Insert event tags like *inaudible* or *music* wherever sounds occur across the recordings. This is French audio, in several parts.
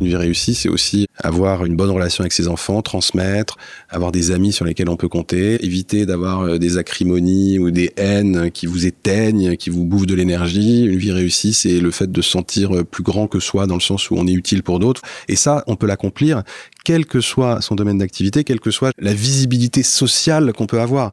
Une vie réussie, c'est aussi avoir une bonne relation avec ses enfants, transmettre, avoir des amis sur lesquels on peut compter, éviter d'avoir euh, des acrimonies ou des haines qui vous éteignent, qui vous bouffent de l'énergie. Une vie réussie, c'est le fait de se sentir plus grand que soi dans le sens où on est utile pour d'autres. Et ça, on peut l'accomplir quel que soit son domaine d'activité, quelle que soit la visibilité sociale qu'on peut avoir.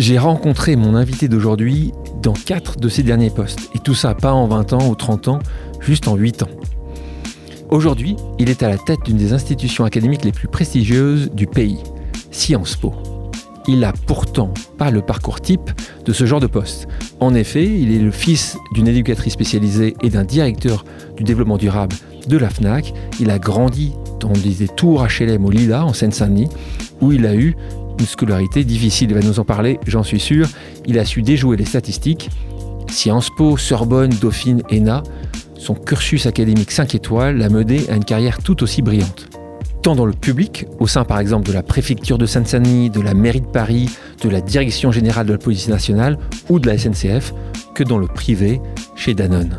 J'ai rencontré mon invité d'aujourd'hui dans quatre de ses derniers postes, et tout ça pas en 20 ans ou 30 ans, juste en 8 ans. Aujourd'hui, il est à la tête d'une des institutions académiques les plus prestigieuses du pays, Sciences Po. Il n'a pourtant pas le parcours type de ce genre de poste. En effet, il est le fils d'une éducatrice spécialisée et d'un directeur du développement durable de la FNAC. Il a grandi dans des tours HLM au Lila, en Seine-Saint-Denis, où il a eu une scolarité difficile. Il va nous en parler, j'en suis sûr. Il a su déjouer les statistiques. Sciences Po, Sorbonne, Dauphine, ENA, son cursus académique 5 étoiles l'a mené à une carrière tout aussi brillante. Tant dans le public, au sein par exemple de la préfecture de Seine-Saint-Denis, de la mairie de Paris, de la direction générale de la police nationale ou de la SNCF, que dans le privé, chez Danone.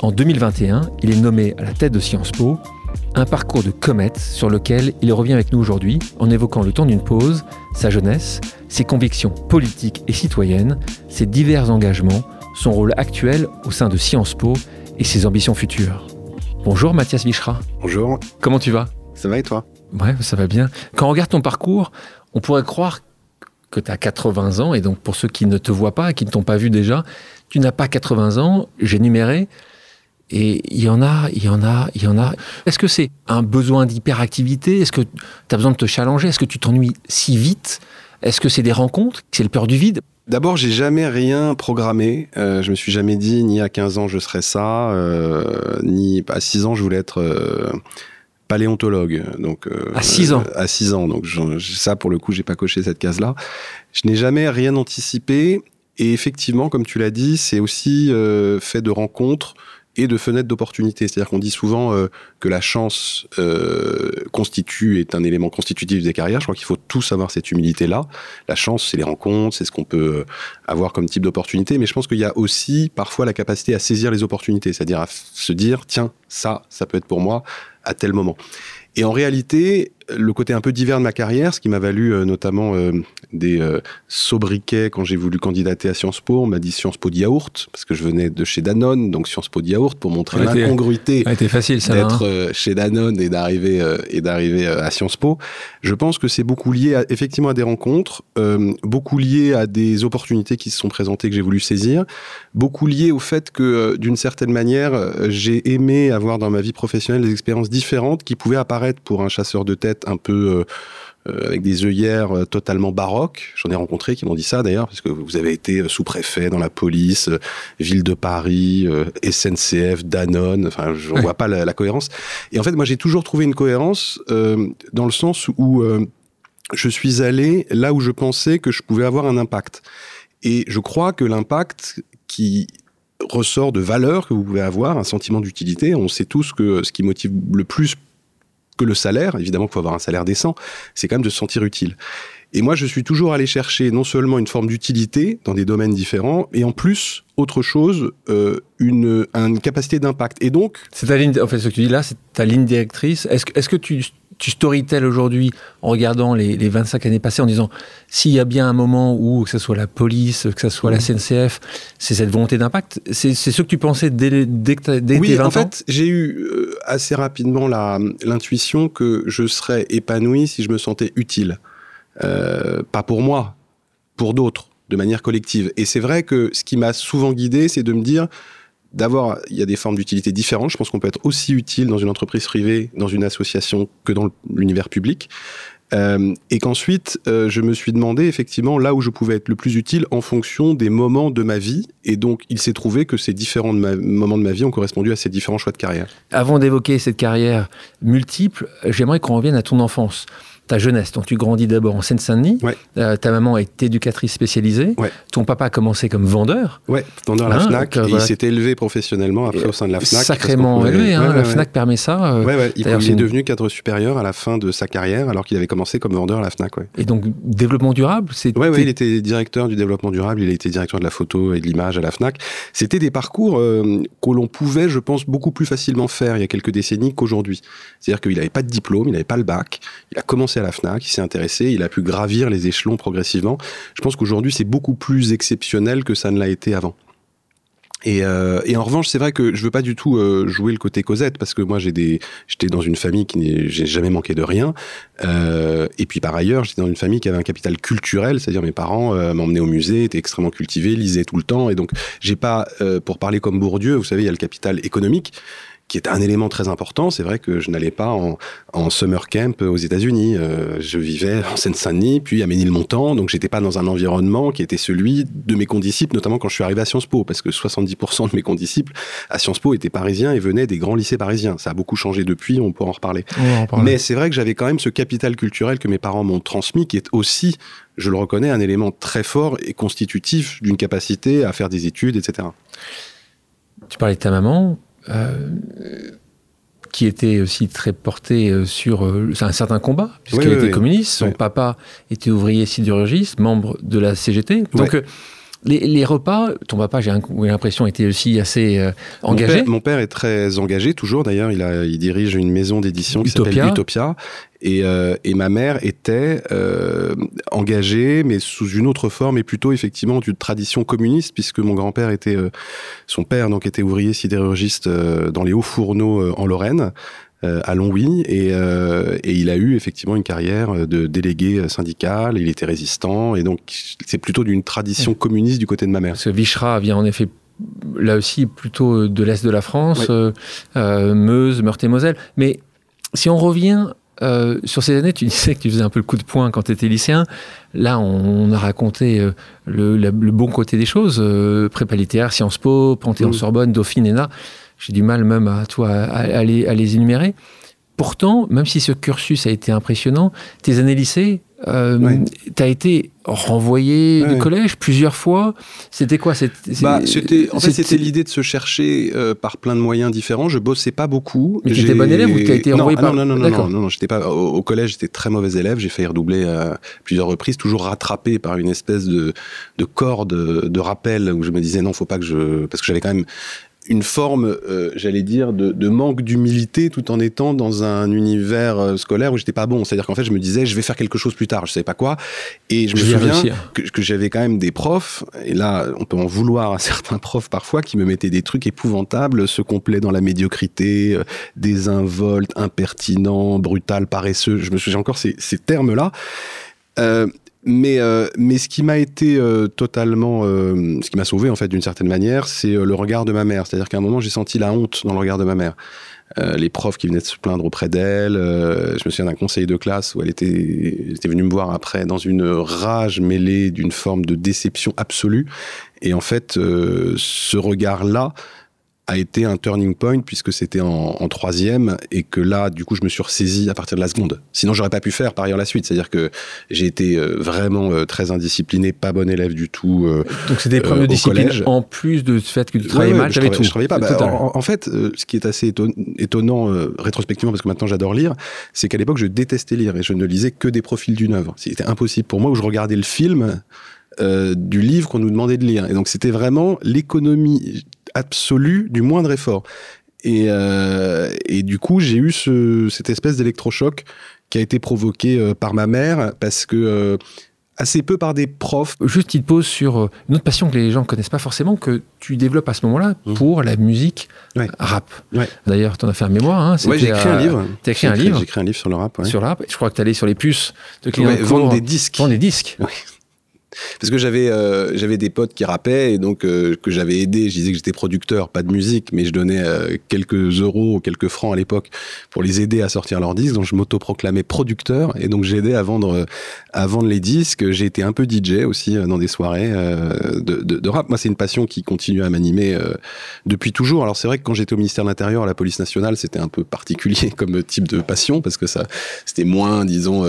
En 2021, il est nommé à la tête de Sciences Po, un parcours de comète sur lequel il revient avec nous aujourd'hui en évoquant le temps d'une pause, sa jeunesse, ses convictions politiques et citoyennes, ses divers engagements, son rôle actuel au sein de Sciences Po et ses ambitions futures. Bonjour Mathias Bichra. Bonjour. Comment tu vas? Ça va et toi? Ouais, ça va bien. Quand on regarde ton parcours, on pourrait croire que tu as 80 ans, et donc pour ceux qui ne te voient pas, qui ne t'ont pas vu déjà, tu n'as pas 80 ans, j'ai numéré, et il y en a, il y en a, il y en a. Est-ce que c'est un besoin d'hyperactivité? Est-ce que tu as besoin de te challenger? Est-ce que tu t'ennuies si vite? Est-ce que c'est des rencontres? C'est le peur du vide? D'abord, j'ai jamais rien programmé. Euh, je me suis jamais dit ni à 15 ans je serais ça, euh, ni à 6 ans je voulais être euh, paléontologue. Donc euh, à 6 ans. à 6 ans. Donc ça pour le coup, j'ai pas coché cette case-là. Je n'ai jamais rien anticipé. Et effectivement, comme tu l'as dit, c'est aussi fait de rencontres et de fenêtres d'opportunité. C'est-à-dire qu'on dit souvent euh, que la chance euh, constitue, est un élément constitutif des carrières. Je crois qu'il faut tous avoir cette humilité-là. La chance, c'est les rencontres, c'est ce qu'on peut euh, avoir comme type d'opportunité. Mais je pense qu'il y a aussi parfois la capacité à saisir les opportunités, c'est-à-dire à se dire, tiens, ça, ça peut être pour moi à tel moment. Et en réalité, le côté un peu divers de ma carrière, ce qui m'a valu euh, notamment euh, des euh, sobriquets quand j'ai voulu candidater à Sciences Po. On m'a dit Sciences Po de yaourt, parce que je venais de chez Danone, donc Sciences Po de yaourt, pour montrer l'incongruité d'être hein. chez Danone et d'arriver et d'arriver à Sciences Po. Je pense que c'est beaucoup lié à, effectivement à des rencontres, beaucoup lié à des opportunités qui se sont présentées que j'ai voulu saisir, beaucoup lié au fait que d'une certaine manière, j'ai aimé avoir dans ma vie professionnelle des expériences différentes qui pouvaient apparaître pour un chasseur de tête un peu euh, euh, avec des œillères euh, totalement baroques. J'en ai rencontré qui m'ont dit ça d'ailleurs, parce que vous avez été sous-préfet dans la police, ville de Paris, SNCF, Danone. Enfin, je ne vois pas la, cohérence. Et en fait, moi, j'ai toujours trouvé une cohérence dans le sens où je suis allé là où je pensais que je pouvais avoir un impact. Et je crois que l'impact qui ressort de valeur que vous pouvez avoir, un sentiment d'utilité. On sait tous que ce qui motive le plus que le salaire, évidemment qu'il faut avoir un salaire décent, c'est quand même de se sentir utile. Et moi, je suis toujours allé chercher non seulement une forme d'utilité dans des domaines différents, et en plus, autre chose, euh, une, une capacité d'impact. Et donc... C'est ta ligne, en fait, ce que tu dis là, c'est ta ligne directrice. Est-ce est que tu tu storytell aujourd'hui en regardant les, 25 années passées en disant s'il y a bien un moment où, que ce soit la police, que ce soit la CNCF, c'est cette volonté d'impact C'est ce que tu pensais dès, dès, dès oui, tes 20 en fait, j'ai eu euh, assez rapidement l'intuition que je serais épanoui si je me sentais utile. Euh, pas pour moi, pour d'autres, de manière collective. Et c'est vrai que ce qui m'a souvent guidé, c'est de me dire d'avoir, il y a des formes d'utilité différentes. Je pense qu'on peut être aussi utile dans une entreprise privée, dans une association, que dans l'univers public. Euh, et qu'ensuite, euh, je me suis demandé effectivement là où je pouvais être le plus utile en fonction des moments de ma vie. Et donc, il s'est trouvé que ces différents moments de ma vie ont correspondu à ces différents choix de carrière. Avant d'évoquer cette carrière multiple, j'aimerais qu'on revienne à ton enfance. Ta jeunesse. Donc tu grandis d'abord en Seine-Saint-Denis. Euh, ta maman est éducatrice spécialisée. Ton papa a commencé comme vendeur. Ouais, vendeur à la hein, Fnac. il s'est élevé professionnellement après au sein de la Fnac. Sacrément élevé. Hein, la Fnac permet ça. Il, est devenu cadre supérieur à la fin de sa carrière, alors qu'il avait commencé comme vendeur à la Fnac. Et donc développement durable, c'est. Ouais, ouais, il était directeur du développement durable. Il a été directeur de la photo et de l'image à la Fnac. C'était des parcours euh, que l'on pouvait, je pense, beaucoup plus facilement faire il y a quelques décennies qu'aujourd'hui. C'est-à-dire qu'il n'avait pas de diplôme, il n'avait pas le bac. Il a commencé à la Fnac, il s'est intéressé, il a pu gravir les échelons progressivement. Je pense qu'aujourd'hui, c'est beaucoup plus exceptionnel que ça ne l'a été avant. Et, euh, en revanche, c'est vrai que je veux pas du tout euh, jouer le côté Cosette parce que moi j'étais dans une famille qui j'ai jamais manqué de rien. Euh, et puis par ailleurs, j'étais dans une famille qui avait un capital culturel, c'est-à-dire mes parents m'emmenaient au musée, étaient extrêmement cultivés, lisaient tout le temps. Et donc j'ai pas, pour parler comme Bourdieu, vous savez, il y a le capital économique qui est un élément très important. C'est vrai que je n'allais pas en, en, summer camp aux États-Unis. Euh, je vivais en Seine-Saint-Denis, puis à Ménilmontant, donc j'étais pas dans un environnement qui était celui de mes condisciples, notamment quand je suis arrivé à Sciences Po, parce que 70% de mes condisciples à Sciences Po étaient parisiens et venaient des grands lycées parisiens. Ça a beaucoup changé depuis, on pourra en reparler. Mais c'est vrai que j'avais quand même ce capital culturel que mes parents m'ont transmis, qui est aussi, je le reconnais, un élément très fort et constitutif d'une capacité à faire des études, etc. Tu parlais de ta maman, qui était aussi très porté euh, sur euh, un certain combat, puisqu'il était communiste. Son papa était ouvrier sidérurgiste, membre de la CGT. Donc, les, repas, ton papa, j'ai l'impression, était aussi assez engagé. Mon père, est très engagé, toujours d'ailleurs. Il, il dirige une maison d'édition qui s'appelle Utopia. Euh, et, ma mère était euh, engagée, mais sous une autre forme, et plutôt effectivement d'une tradition communiste, puisque mon grand-père était, euh, son père donc était ouvrier sidérurgiste dans les hauts fourneaux en Lorraine à Longwy et, et, il a eu effectivement une carrière de délégué syndical, il était résistant et donc c'est plutôt d'une tradition communiste du côté de ma mère. Ce Vichra vient en effet là aussi plutôt de l'Est de la France, Meuse, Meurthe-et-Moselle, mais si on revient euh, sur ces années, tu *laughs* disais que tu faisais un peu le coup de poing quand tu étais lycéen. Là, on, a raconté euh, le, bon côté des choses. Euh, prépa littéraire, Sciences Po, Panthéon-Sorbonne, Dauphine, ENA. J'ai du mal même à, toi, à les énumérer. Pourtant, même si ce cursus a été impressionnant, tes années lycée, euh, tu as été renvoyé du collège plusieurs fois. C'était quoi bah, c'était, En fait, c'était l'idée de se chercher euh, par plein de moyens différents. Je bossais pas beaucoup. Mais tu bon élève ou tu as été renvoyé non, par... Non, non, non, non, non, non, j'étais pas... Au, collège, j'étais très mauvais élève. J'ai failli redoubler à plusieurs reprises, toujours rattrapé par une espèce de, de corde de rappel où je me disais non, faut pas que je... Parce que j'avais quand même une forme, euh, j'allais dire, de, manque d'humilité tout en étant dans un univers euh, scolaire où j'étais pas bon. C'est-à-dire qu'en fait, je me disais, je vais faire quelque chose plus tard, je savais pas quoi. Et je, me souviens que, j'avais quand même des profs, et là, on peut en vouloir à *laughs* certains profs parfois, qui me mettaient des trucs épouvantables, se complet dans la médiocrité, euh, désinvolte, impertinent, brutal, paresseux. Je me souviens encore ces, ces termes-là. Euh, mais, euh, mais ce qui m'a été euh, totalement, euh, ce qui m'a sauvé en fait d'une certaine manière, c'est le regard de ma mère. C'est-à-dire qu'à un moment, j'ai senti la honte dans le regard de ma mère. les profs qui venaient de se plaindre auprès d'elle. je me souviens d'un conseil de classe où elle était, était venue me voir après dans une rage mêlée d'une forme de déception absolue. Et en fait, ce regard-là a été un turning point puisque c'était en, troisième et que là, du coup, je me suis ressaisi à partir de la seconde. Sinon, j'aurais pas pu faire par ailleurs la suite. C'est-à-dire que j'ai été euh, vraiment euh, très indiscipliné, pas bon élève du tout. Euh, Donc c'était des problèmes de discipline en plus de ce fait que tu travaillais mal, j'avais tout. Je travaillais pas. Bah, en, fait, ce qui est assez étonnant rétrospectivement, parce que maintenant j'adore lire, c'est qu'à l'époque, je détestais lire et je ne lisais que des profils d'une œuvre. C'était impossible pour moi où je regardais le film. du livre qu'on nous demandait de lire. Et donc c'était vraiment l'économie absolue du moindre effort. Et, euh, et du coup, j'ai eu ce, cette espèce d'électrochoc qui a été provoqué euh, par ma mère parce que euh, assez peu par des profs. Juste, il te pose sur une autre passion que les gens connaissent pas forcément, que tu développes à ce moment-là mmh. pour la musique rap. D'ailleurs, tu en as fait un mémoire. Hein, ouais, j'ai écrit un livre. Tu écrit un livre J'ai écrit un livre sur le rap. Sur le rap. Je crois que tu allé sur les puces de clients. vendre des disques. Vendre des disques. Parce que j'avais euh, j'avais des potes qui rappaient et donc euh, que j'avais aidé. Je disais que j'étais producteur, pas de musique, mais je donnais euh, quelques euros, quelques francs à l'époque pour les aider à sortir leurs disques. Donc je m'autoproclamais producteur et donc j'ai aidé à vendre à vendre les disques. J'ai été un peu DJ aussi dans des soirées de, de, de, rap. Moi, c'est une passion qui continue à m'animer depuis toujours. Alors c'est vrai que quand j'étais au ministère de l'Intérieur, à la police nationale, c'était un peu particulier *laughs* comme type de passion parce que ça c'était moins, disons,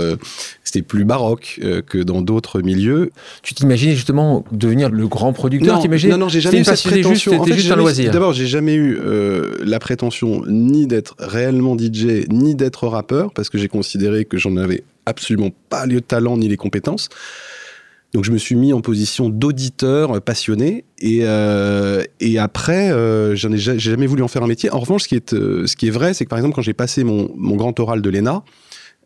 c'était plus baroque que dans d'autres milieux. Tu t'imaginais justement devenir le grand producteur Non, non, non j'ai jamais eu cette prétention. C'était juste, un loisir. D'abord, j'ai jamais eu euh, la prétention ni d'être réellement DJ, ni d'être rappeur, parce que j'ai considéré que j'en avais absolument pas le talent ni les compétences. Donc je me suis mis en position d'auditeur passionné et, euh, et après euh, j'en ai, jamais voulu en faire un métier. En revanche, ce qui est, ce qui est vrai, c'est que par exemple quand j'ai passé mon, mon grand oral de l'ENA,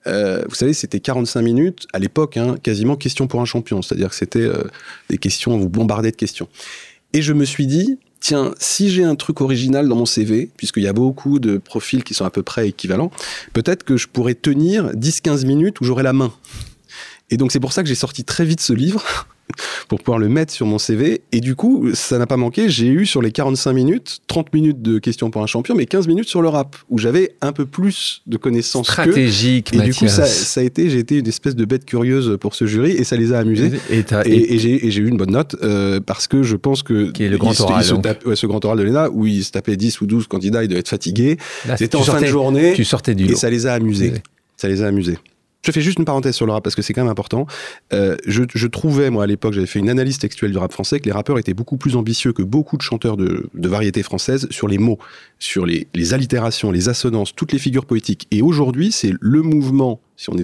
euh, vous savez, c'était 45 minutes, à l'époque, hein, quasiment question pour un champion. C'est-à-dire que c'était euh, des questions, vous bombardez de questions. Et je me suis dit, tiens, si j'ai un truc original dans mon CV, puisqu'il y a beaucoup de profils qui sont à peu près équivalents, peut-être que je pourrais tenir 10-15 minutes où j'aurai la main. Et donc c'est pour ça que j'ai sorti très vite ce livre, pour pouvoir le mettre sur mon CV. Et du coup, ça n'a pas manqué. J'ai eu sur les 45 minutes, 30 minutes de questions pour un champion, mais 15 minutes sur le rap, où j'avais un peu plus de connaissances. Stratégique, Et du coup, ça, a été, j'ai été une espèce de bête curieuse pour ce jury, et ça les a amusés. Et, et, j'ai eu une bonne note, euh, parce que je pense que. Qui est le grand oral. ce grand oral de l'ENA, où il se tapait 10 ou 12 candidats, il devait être fatigué. C'était en fin de journée. Tu sortais du lot. Et ça les a amusés. Ça les a amusés. Je fais juste une parenthèse sur le rap parce que c'est quand même important. Euh, je, je, trouvais, moi, à l'époque, j'avais fait une analyse textuelle du rap français, que les rappeurs étaient beaucoup plus ambitieux que beaucoup de chanteurs de, de variété française sur les mots, sur les, les, allitérations, les assonances, toutes les figures poétiques. Et aujourd'hui, c'est le mouvement, si on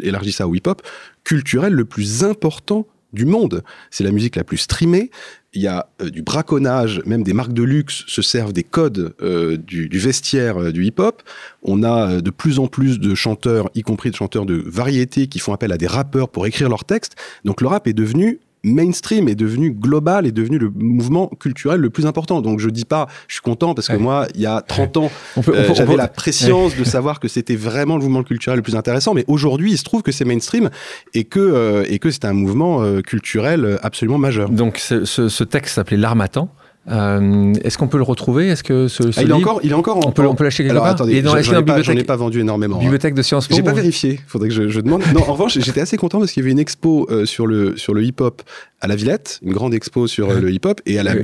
élargit ça au hip-hop, culturel le plus important du monde. C'est la musique la plus streamée. Il y a euh, du braconnage, même des marques de luxe se servent des codes euh, du, vestiaire euh, du hip-hop. On a de plus en plus de chanteurs, y compris de chanteurs de variété, qui font appel à des rappeurs pour écrire leurs textes. Donc le rap est devenu mainstream est devenu global, est devenu le mouvement culturel le plus important. Donc je dis pas, je suis content parce que moi, il y a 30 ans, euh, j'avais la préscience de savoir que c'était vraiment le mouvement culturel le plus intéressant. Mais aujourd'hui, il se trouve que c'est mainstream et que euh, et que c'est un mouvement euh, culturel absolument majeur. Donc ce, ce texte s'appelait L'Armatan. Euh, est-ce qu'on peut le retrouver? Est-ce que ce, ce ah, il, est encore, il est encore on peut, on peut l'acheter quelque Alors, part? attendez, j'en ai, ai, pas vendu énormément. Hein. Bibliothèque de Sciences Po J'ai pas vérifié, faudrait que je, je demande. non, en revanche, j'étais assez content parce qu'il y avait une expo euh, sur le, sur le hip-hop à la Villette, une grande expo sur euh, le hip-hop, et à la,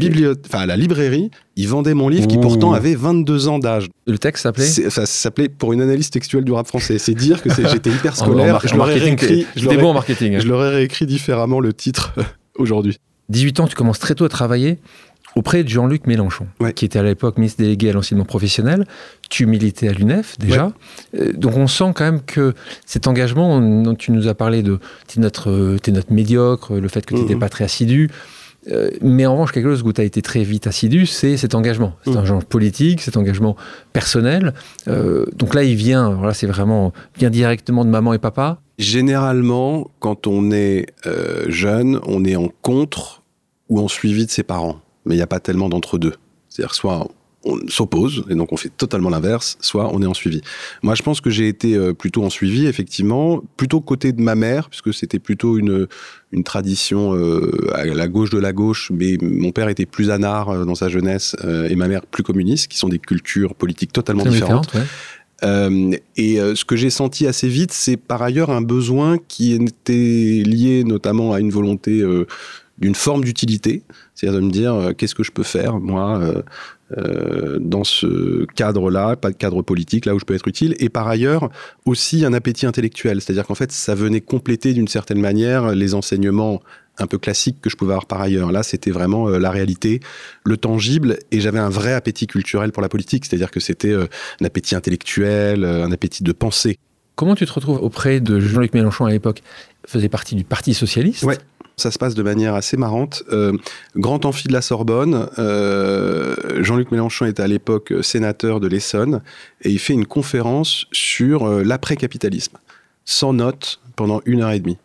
enfin, à la librairie, ils vendaient mon livre qui pourtant avait 22 ans d'âge. Le texte s'appelait? Ça s'appelait Pour une analyse textuelle du rap français. C'est dire que j'étais hyper *laughs* scolaire. je l'aurais réécrit. J'étais bon en marketing. Je l'aurais réécrit différemment le titre *laughs* aujourd'hui. 18 ans, tu commences très tôt à travailler auprès de Jean-Luc Mélenchon, qui était à l'époque ministre délégué à l'enseignement professionnel. Tu militais à l'UNEF déjà. Euh, donc on sent quand même que cet engagement dont tu nous as parlé de t'es notre, es notre médiocre, le fait que tu n'étais mhm. pas très assidu. Euh, mais en revanche, quelque chose où tu as été très vite assidu, c'est cet engagement. C'est un mhm. engagement politique, cet engagement personnel. Euh, donc là, il vient, voilà, c'est vraiment bien directement de maman et papa. Généralement, quand on est jeune, on est en contre ou en suivi de ses parents mais il n'y a pas tellement d'entre-deux. C'est-à-dire soit on s'oppose, et donc on fait totalement l'inverse, soit on est en suivi. Moi, je pense que j'ai été euh, plutôt en suivi, effectivement, plutôt côté de ma mère, puisque c'était plutôt une, une tradition euh, à la gauche de la gauche, mais mon père était plus anard euh, dans sa jeunesse, et ma mère plus communiste, qui sont des cultures politiques totalement différentes. et ce que j'ai senti assez vite, c'est par ailleurs un besoin qui était lié notamment à une volonté d'une forme d'utilité, c'est-à-dire de me dire euh, qu'est-ce que je peux faire moi euh, euh, dans ce cadre-là, pas de cadre politique, là où je peux être utile, et par ailleurs aussi un appétit intellectuel, c'est-à-dire qu'en fait ça venait compléter d'une certaine manière les enseignements un peu classiques que je pouvais avoir par ailleurs. Là, c'était vraiment la réalité, le tangible, et j'avais un vrai appétit culturel pour la politique, c'est-à-dire que c'était un appétit intellectuel, un appétit de pensée. Comment tu te retrouves auprès de Jean-Luc Mélenchon à l'époque? Faisait partie du Parti socialiste? Ouais. Ça se passe de manière assez marrante. Euh, grand amphi de la Sorbonne, euh, Jean-Luc Mélenchon est à l'époque sénateur de l'Essonne et il fait une conférence sur euh, l'après-capitalisme, sans notes, pendant une heure et demie.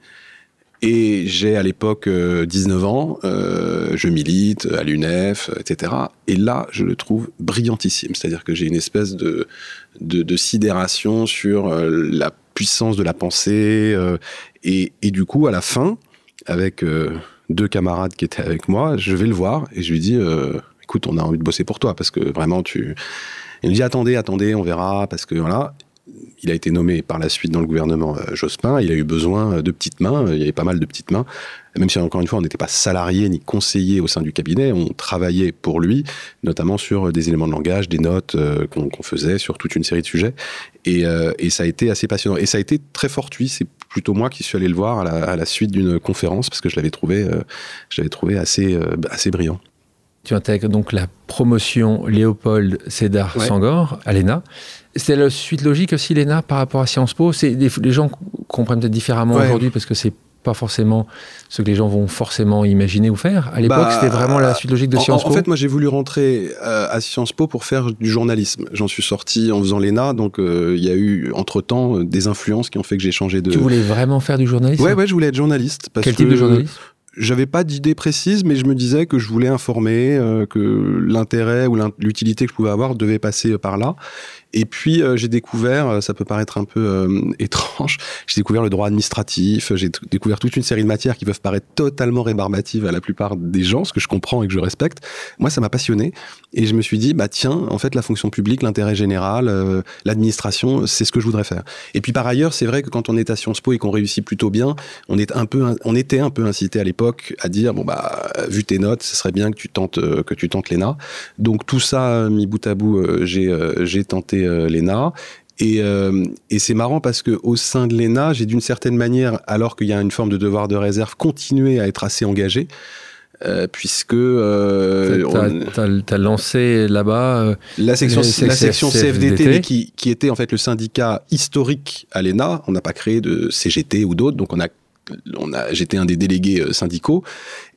Et j'ai à l'époque 19 ans, je milite à l'UNEF, etc. Et là, je le trouve brillantissime. C'est-à-dire que j'ai une espèce de, sidération sur la puissance de la pensée. et, du coup, à la fin, avec deux camarades qui étaient avec moi. Je vais le voir et je lui dis, écoute, on a envie de bosser pour toi parce que vraiment tu. Il me dit attendez, attendez, on verra parce que voilà il a été nommé par la suite dans le gouvernement euh, Jospin. Il a eu besoin de petites mains. Il y avait pas mal de petites mains. Même si, encore une fois, on n'était pas salarié ni conseiller au sein du cabinet, on travaillait pour lui, notamment sur des éléments de langage, des notes euh, qu'on faisait sur toute une série de sujets. Euh, et, ça a été assez passionnant. Et ça a été très fortuit. Plutôt moi qui suis allé le voir à la, suite d'une conférence parce que je l'avais trouvé, trouvé assez, assez brillant. Tu intègres donc la promotion Léopold Sédar Sangor à l'ENA. C'est la suite logique aussi, l'ENA, par rapport à Sciences Po? C'est, les, gens comprennent peut-être différemment aujourd'hui parce que c'est pas forcément ce que les gens vont forcément imaginer ou faire. À l'époque, bah, c'était vraiment la suite logique de Sciences Po. En fait, moi, j'ai voulu rentrer euh, à Sciences Po pour faire du journalisme. J'en suis sorti en faisant l'ENA, donc euh, il y a eu entre-temps des influences qui ont fait que j'ai changé de... Tu voulais vraiment faire du journalisme? Ouais, ouais, je voulais être journaliste. Quel type de journaliste? j'avais pas d'idée précise, mais je me disais que je voulais informer, euh, que l'intérêt ou l'utilité que je pouvais avoir devait passer par là. Et puis euh, j'ai découvert, euh, ça peut paraître un peu euh, étrange, j'ai découvert le droit administratif, j'ai découvert toute une série de matières qui peuvent paraître totalement rébarbatives à la plupart des gens, ce que je comprends et que je respecte. Moi, ça m'a passionné et je me suis dit, bah tiens, en fait, la fonction publique, l'intérêt général, l'administration, c'est ce que je voudrais faire. Et puis par ailleurs, c'est vrai que quand on est à Sciences Po et qu'on réussit plutôt bien, on est un peu, on était un peu incité à l'époque à dire, bon bah, vu tes notes, ce serait bien que tu tentes, que tu tentes l'ENA. Donc tout ça, mis bout à bout, j'ai, j'ai tenté euh, l'ENA. Euh, et, c'est marrant parce que au sein de l'ENA, j'ai d'une certaine manière, alors qu'il y a une forme de devoir de réserve, continué à être assez engagé. Euh, puisque euh, tu as, lancé là-bas la section, la section CFDT, qui, qui, était en fait le syndicat historique à l'ENA. On n'a pas créé de CGT ou d'autres, donc on a on a, j'étais un des délégués syndicaux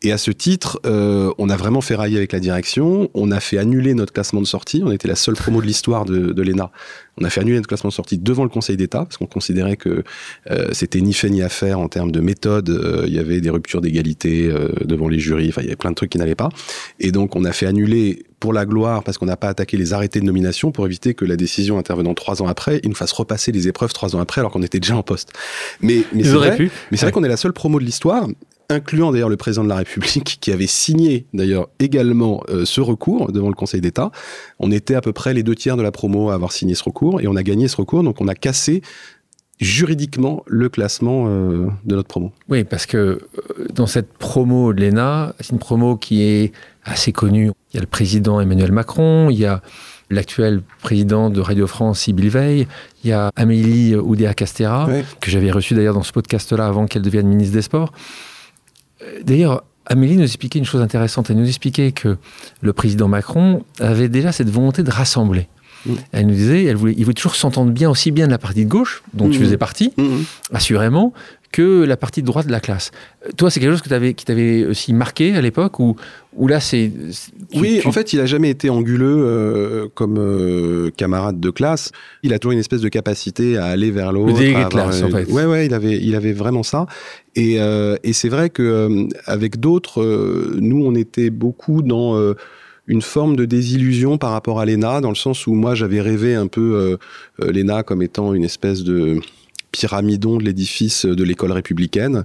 et à ce titre, euh, on a vraiment fait railler avec la direction. On a fait annuler notre classement de sortie. On était la seule promo de l'histoire de, de l'ENA. On a fait annuler notre classement de sortie devant le Conseil d'État parce qu'on considérait que euh, c'était ni fait ni à faire en termes de méthode. Euh, il y avait des ruptures d'égalité euh, devant les jurys. Enfin, il y avait plein de trucs qui n'allaient pas. Et donc, on a fait annuler pour la gloire parce qu'on n'a pas attaqué les arrêtés de nomination pour éviter que la décision intervenant trois ans après, il nous fasse repasser les épreuves trois ans après alors qu'on était déjà en poste. Mais, mais c'est vrai, mais c'est vrai qu'on est la seule promo de l'histoire incluant d'ailleurs le président de la République, *laughs* qui avait signé d'ailleurs également euh, ce recours devant le Conseil d'État. On était à peu près les deux tiers de la promo à avoir signé ce recours, et on a gagné ce recours, donc on a cassé juridiquement le classement euh, de notre promo. Oui, parce que euh, dans cette promo de l'ENA, c'est une promo qui est assez connue. Il y a le président Emmanuel Macron, il y a l'actuel président de Radio France, Sybille Veil, il y a Amélie Oudéa-Castera, que j'avais reçue d'ailleurs dans ce podcast-là avant qu'elle devienne ministre des Sports. D'ailleurs, Amélie nous expliquait une chose intéressante. Elle nous expliquait que le président Macron avait déjà cette volonté de rassembler. Mm. Elle nous disait, elle voulait, il voulait toujours s'entendre bien, aussi bien de la partie de gauche, dont tu mm. faisais partie, mm. assurément, que la partie de droite de la classe. Toi, c'est quelque chose que qui t'avait aussi marqué à l'époque ou, ou là, c'est. Oui, en fait, il a jamais été anguleux euh, comme euh, camarade de classe. Il a toujours une espèce de capacité à aller vers l'autre. Le classe, en fait. Ouais, ouais, il avait, il avait vraiment ça. Et, euh, et c'est vrai que avec d'autres, nous, on était beaucoup dans une forme de désillusion par rapport à l'ENA, dans le sens où moi, j'avais rêvé un peu l'ENA comme étant une espèce de pyramidon de l'édifice de l'école républicaine.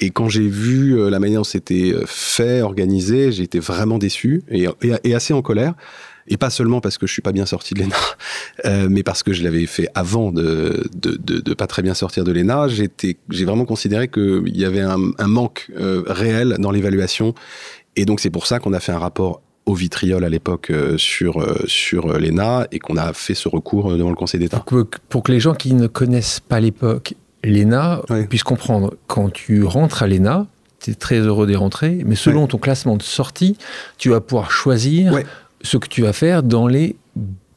Et quand j'ai vu euh, la manière dont c'était euh, fait, organisé, j'ai été vraiment déçu et, assez en colère. Et pas seulement parce que je suis pas bien sorti de l'ENA, *laughs* euh, mais parce que je l'avais fait avant de, de, pas très bien sortir de l'ENA. J'ai vraiment considéré qu'il y avait un, manque euh, réel dans l'évaluation. Et donc c'est pour ça qu'on a fait un rapport au vitriol à l'époque euh, sur, euh, sur euh, l'ENA et qu'on a fait ce recours devant le Conseil d'État. Pour, que les gens qui ne connaissent pas l'époque, l'ENA puissent comprendre, quand tu rentres à l'ENA, tu es très heureux d'y rentrer, mais selon ton classement de sortie, tu vas pouvoir choisir ce que tu vas faire dans les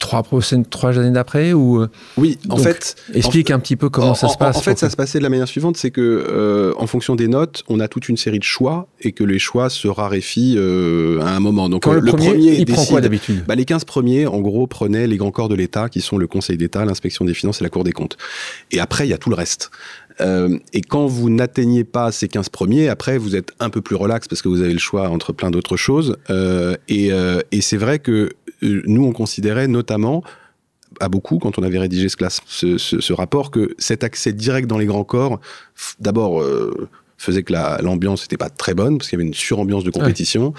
trois prochaines trois années d'après ou euh, oui en fait explique un petit peu comment ça se passe en, fait ça se passait de la manière suivante c'est que euh, en fonction des notes on a toute une série de choix et que les choix se raréfient euh, à un moment. Donc le, premier, il prend quoi d'habitude? Bah, les 15 premiers en gros prenaient les grands corps de l'État qui sont le Conseil d'État l'inspection des finances et la Cour des comptes. Et après il y a tout le reste et quand vous n'atteignez pas ces 15 premiers, après, vous êtes un peu plus relax parce que vous avez le choix entre plein d'autres choses. et, et c'est vrai que euh, nous, on considérait notamment à beaucoup, quand on avait rédigé ce, rapport, que cet accès direct dans les grands corps, d'abord, euh, faisait que l'ambiance n'était pas très bonne, parce qu'il y avait une surambiance de compétition,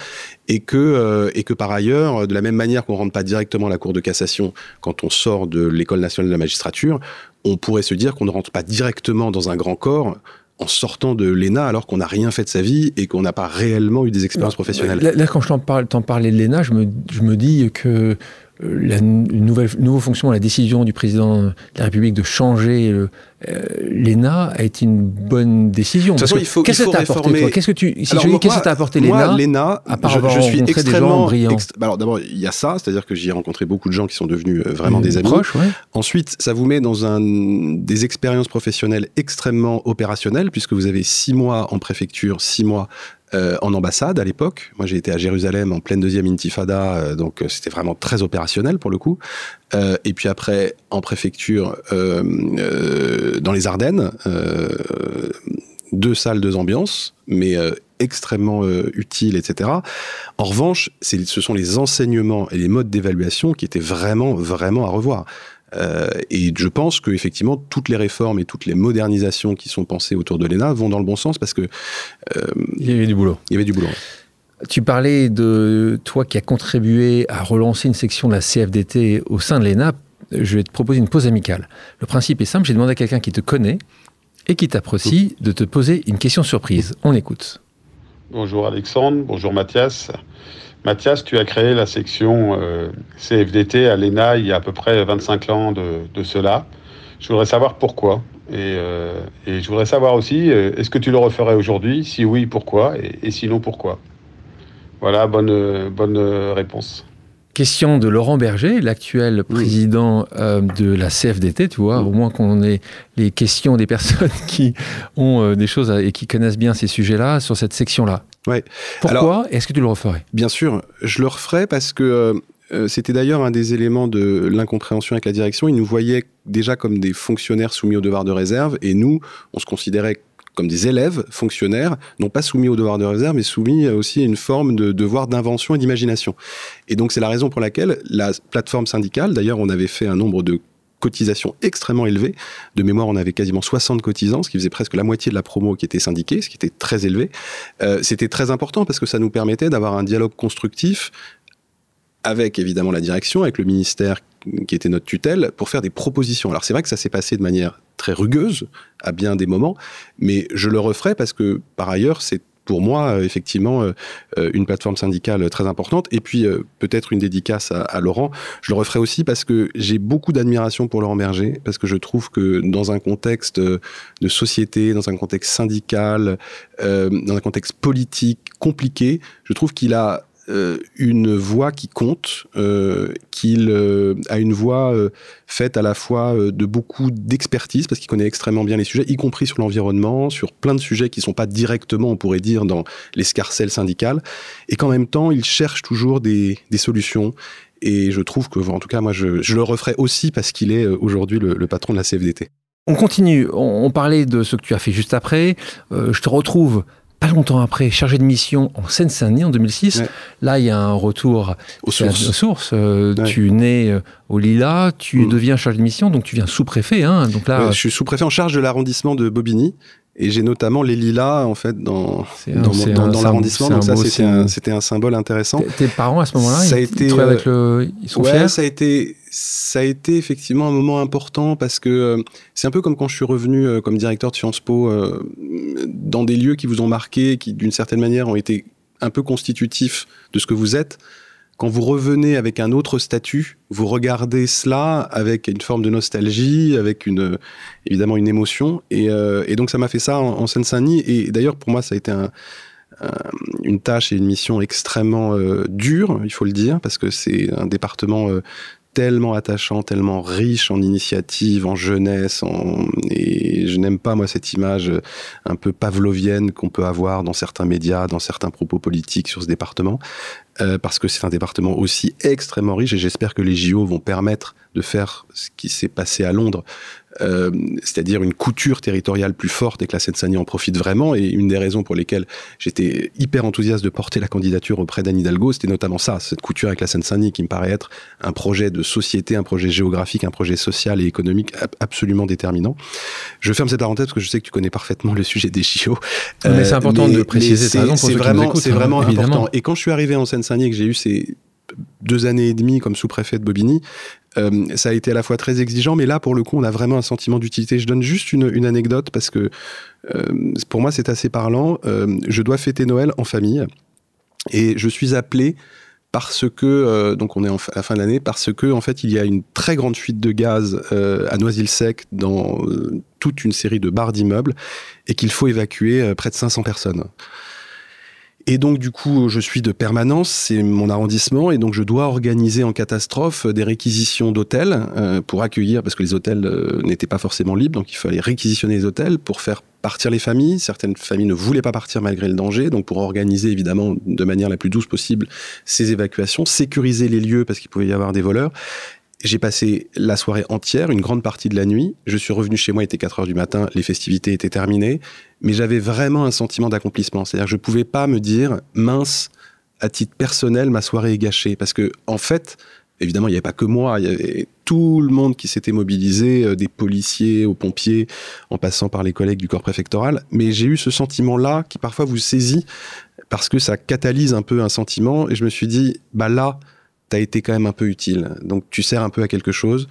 et, que, euh, et que par ailleurs, de la même manière qu'on ne rentre pas directement à la Cour de cassation quand on sort de l'École nationale de la magistrature, on pourrait se dire qu'on ne rentre pas directement dans un grand corps en sortant de l'ENA alors qu'on n'a rien fait de sa vie et qu'on n'a pas réellement eu des expériences professionnelles. Là, quand je t'en parle, parlais de l'ENA, je me, je me dis que la nouvelle nouveau fonction, la décision du président de la République de changer euh, l'ENA a été une bonne décision. Qu'est-ce que ça t'a apporté Qu'est-ce que tu si qu'est-ce que apporté l'ENA L'ENA, je, suis extrêmement brillants? Bah alors d'abord, il y a ça, c'est-à-dire que j'y ai rencontré beaucoup de gens qui sont devenus euh, vraiment des amis. Proches, ouais. Ensuite, ça vous met dans un des expériences professionnelles extrêmement opérationnelles puisque vous avez six mois en préfecture, six mois euh, en ambassade à l'époque. Moi, j'ai été à Jérusalem en pleine deuxième intifada, euh, donc euh, c'était vraiment très opérationnel pour le coup. et puis après, en préfecture, dans les Ardennes, deux salles, deux ambiances, mais extrêmement utiles, etc. En revanche, ce sont les enseignements et les modes d'évaluation qui étaient vraiment, vraiment à revoir. Euh, et je pense qu'effectivement, toutes les réformes et toutes les modernisations qui sont pensées autour de l'ENA vont dans le bon sens parce que... Euh, il y avait du boulot. Il y avait du boulot. Tu parlais de toi qui as contribué à relancer une section de la CFDT au sein de l'ENA. Je vais te proposer une pause amicale. Le principe est simple, j'ai demandé à quelqu'un qui te connaît et qui t'apprécie de te poser une question surprise. On écoute. Bonjour Alexandre, bonjour Mathias. Mathias, tu as créé la section euh, CFDT à l'ENA il y a à peu près 25 ans de, cela. Je voudrais savoir pourquoi. Et, euh, je voudrais savoir aussi, euh, est-ce que tu le referais aujourd'hui? Si oui, pourquoi? Et, sinon, pourquoi? Voilà, bonne réponse. Question de Laurent Berger, l'actuel président de la CFDT, tu vois, au moins qu'on ait les questions des personnes *laughs* qui ont des choses et qui connaissent bien ces sujets-là sur cette section-là. Ouais. Pourquoi Est-ce que tu le referais? Bien sûr, je le referais parce que euh, euh, c'était d'ailleurs un des éléments de l'incompréhension avec la direction. Ils nous voyaient déjà comme des fonctionnaires soumis au devoir de réserve et nous, on se considérait comme des élèves fonctionnaires, non pas soumis au devoir de réserve, mais soumis aussi à une forme de devoir d'invention et d'imagination. Et donc c'est la raison pour laquelle la plateforme syndicale, d'ailleurs on avait fait un nombre de cotisation extrêmement élevée. De mémoire, on avait quasiment 60 cotisants, ce qui faisait presque la moitié de la promo qui était syndiquée, ce qui était très élevé. Euh, c'était très important parce que ça nous permettait d'avoir un dialogue constructif avec évidemment la direction, avec le ministère qui était notre tutelle, pour faire des propositions. Alors c'est vrai que ça s'est passé de manière très rugueuse à bien des moments, mais je le referai parce que par ailleurs c'est pour moi, euh, effectivement, euh, euh, une plateforme syndicale très importante. Et puis, peut-être une dédicace à, Laurent. Je le referai aussi parce que j'ai beaucoup d'admiration pour Laurent Berger, parce que je trouve que dans un contexte de société, dans un contexte syndical, dans un contexte politique compliqué, je trouve qu'il a euh, une voix qui compte, euh, qu'il euh, a une voix faite à la fois de beaucoup d'expertise, parce qu'il connaît extrêmement bien les sujets, y compris sur l'environnement, sur plein de sujets qui ne sont pas directement, on pourrait dire, dans l'escarcelle syndicale, et qu'en même temps, il cherche toujours des, solutions. Et je trouve que, en tout cas, moi, je, le referai aussi parce qu'il est aujourd'hui le, patron de la CFDT. On continue. On, parlait de ce que tu as fait juste après. je te retrouve pas longtemps après, chargé de mission en Seine-Saint-Denis en 2006. Là, il y a un retour aux sources. Euh, tu nais euh, au Lila, tu mm. deviens chargé de mission, donc tu viens sous-préfet. Hein, donc là, je suis sous-préfet en charge de l'arrondissement de Bobigny. Et j'ai notamment les lilas en fait dans, dans, l'arrondissement. Donc ça, c'était un, symbole intéressant. Tes parents à ce moment-là, ils, a été, avec le, ils sont ouais, ça a été, ça a été effectivement un moment important parce que euh, c'est un peu comme quand je suis revenu euh, comme directeur de Sciences Po euh, dans des lieux qui vous ont marqué, qui d'une certaine manière ont été un peu constitutifs de ce que vous êtes. Quand vous revenez avec un autre statut, vous regardez cela avec une forme de nostalgie, avec évidemment une émotion, et, donc ça m'a fait ça en, Seine-Saint-Denis. Et d'ailleurs pour moi ça a été une tâche et une mission extrêmement dure, il faut le dire, parce que c'est un département tellement attachant, tellement riche en initiatives, en jeunesse, et je n'aime pas moi cette image un peu pavlovienne qu'on peut avoir dans certains médias, dans certains propos politiques sur ce département, euh, parce que c'est un département aussi extrêmement riche et j'espère que les JO vont permettre de faire ce qui s'est passé à Londres, euh, c'est-à-dire une couture territoriale plus forte et que la Seine-Saint-Denis en profite vraiment. Et une des raisons pour lesquelles j'étais hyper enthousiaste de porter la candidature auprès d'Anne Hidalgo, c'était notamment ça, cette couture avec la Seine-Saint-Denis qui me paraît être un projet de société, un projet géographique, un projet social et économique absolument déterminant. Je ferme cette parenthèse parce que je sais que tu connais parfaitement le sujet des JO. mais c'est important de préciser. C'est vraiment, c'est vraiment important. Et quand je suis arrivé en Seine-Saint-Denis, que j'ai eu ces deux années et demie comme sous-préfet de Bobigny, euh, ça a été à la fois très exigeant, mais là, pour le coup, on a vraiment un sentiment d'utilité. Je donne juste une, anecdote parce que euh, pour moi, c'est assez parlant. Euh, je dois fêter Noël en famille et je suis appelé parce que donc on est à la fin de l'année parce que en fait il y a une très grande fuite de gaz à Noisy-le-Sec dans toute une série de barres d'immeubles et qu'il faut évacuer près de 500 personnes. Et donc, du coup, je suis de permanence, c'est mon arrondissement, et donc je dois organiser en catastrophe des réquisitions d'hôtels euh, pour accueillir, parce que les hôtels euh, n'étaient pas forcément libres, donc il fallait réquisitionner les hôtels pour faire partir les familles. Certaines familles ne voulaient pas partir malgré le danger, donc pour organiser évidemment de manière la plus douce possible ces évacuations, sécuriser les lieux parce qu'il pouvait y avoir des voleurs. J'ai passé la soirée entière, une grande partie de la nuit. Je suis revenu chez moi, il était 4 heures du matin, les festivités étaient terminées. Mais j'avais vraiment un sentiment d'accomplissement. C'est-à-dire que je pouvais pas me dire, mince, à titre personnel, ma soirée est gâchée. Parce que, en fait, évidemment, il n'y avait pas que moi, il y avait tout le monde qui s'était mobilisé, euh, des policiers aux pompiers, en passant par les collègues du corps préfectoral. Mais j'ai eu ce sentiment-là qui parfois vous saisit parce que ça catalyse un peu un sentiment. Et je me suis dit, bah là, tu as été quand même un peu utile. Donc tu sers un peu à quelque chose.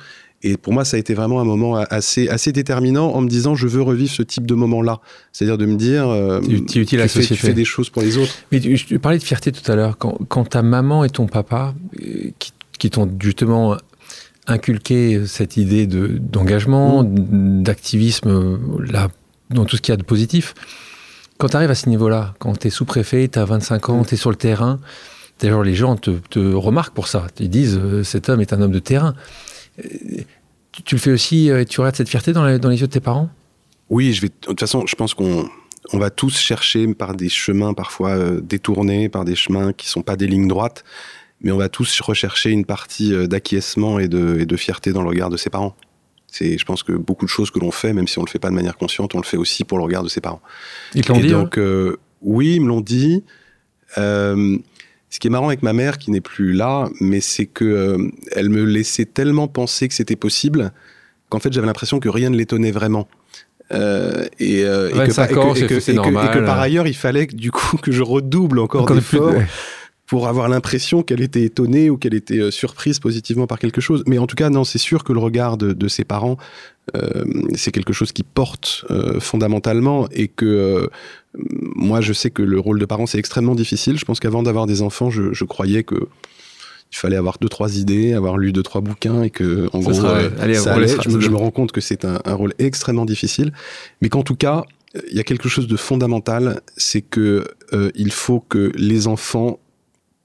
Et pour moi, ça a été vraiment un moment assez, assez déterminant en me disant, je veux revivre ce type de moment-là. C'est-à-dire de me dire, euh, tu, utile tu, fais, tu, fais, des choses pour les autres. Mais tu, tu parlais de fierté tout à l'heure. Quand, quand, ta maman et ton papa, euh, qui, qui t'ont justement inculqué cette idée d'engagement, mmh. d'activisme, là, dans tout ce qu'il y a de positif, quand tu arrives à ce niveau-là, quand tu es sous-préfet, tu as 25 ans, mmh. tu es sur le terrain, D'ailleurs, les gens te, te, remarquent pour ça. Ils disent euh, cet homme est un homme de terrain. Tu, tu le fais aussi et tu regardes cette fierté dans, la, dans, les yeux de tes parents? Oui, je vais. De toute façon, je pense qu'on on va tous chercher par des chemins parfois euh, détournés, par des chemins qui sont pas des lignes droites, mais on va tous rechercher une partie euh, d'acquiescement et de, et de fierté dans le regard de ses parents. C'est, je pense que beaucoup de choses que l'on fait, même si on le fait pas de manière consciente, on le fait aussi pour le regard de ses parents. Ils l'ont dit. Donc, euh, oui, ils me l'ont dit. Euh, ce qui est marrant avec ma mère, qui n'est plus là, mais c'est que euh, elle me laissait tellement penser que c'était possible qu'en fait j'avais l'impression que rien ne l'étonnait vraiment. Euh, et, euh, et, que, ans, et, que, et, normal, que, par ailleurs il fallait du coup que je redouble encore, d'efforts de... pour avoir l'impression qu'elle était étonnée ou qu'elle était euh, surprise positivement par quelque chose. Mais en tout cas, non, c'est sûr que le regard de, de ses parents, euh, c'est quelque chose qui porte fondamentalement et que moi, je sais que le rôle de parent, c'est extrêmement difficile. Je pense qu'avant d'avoir des enfants, je, je, croyais que il fallait avoir deux, trois idées, avoir lu deux, trois bouquins et que, en ça gros, sera, allez, ça allait. Je, je, me rends compte que c'est un, un, rôle extrêmement difficile, mais qu'en tout cas, il y a quelque chose de fondamental, c'est que euh, il faut que les enfants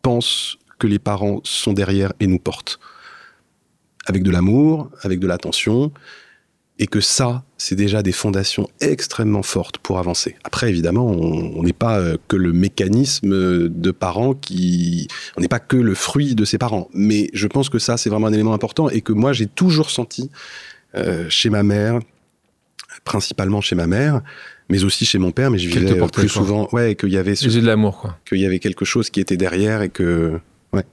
pensent que les parents sont derrière et nous portent. Avec de l'amour, avec de l'attention, et que ça, c'est déjà des fondations extrêmement fortes pour avancer. Après, évidemment, on n'est pas euh, que le mécanisme de parents qui... On n'est pas que le fruit de ses parents. Mais je pense que ça, c'est vraiment un élément important et que moi, j'ai toujours senti euh, chez ma mère, principalement chez ma mère, mais aussi chez mon père, mais je vivais plus souvent... Ouais, qu'il y avait... Ce... de l'amour, quoi. Qu'il y avait quelque chose qui était derrière et que... Ouais.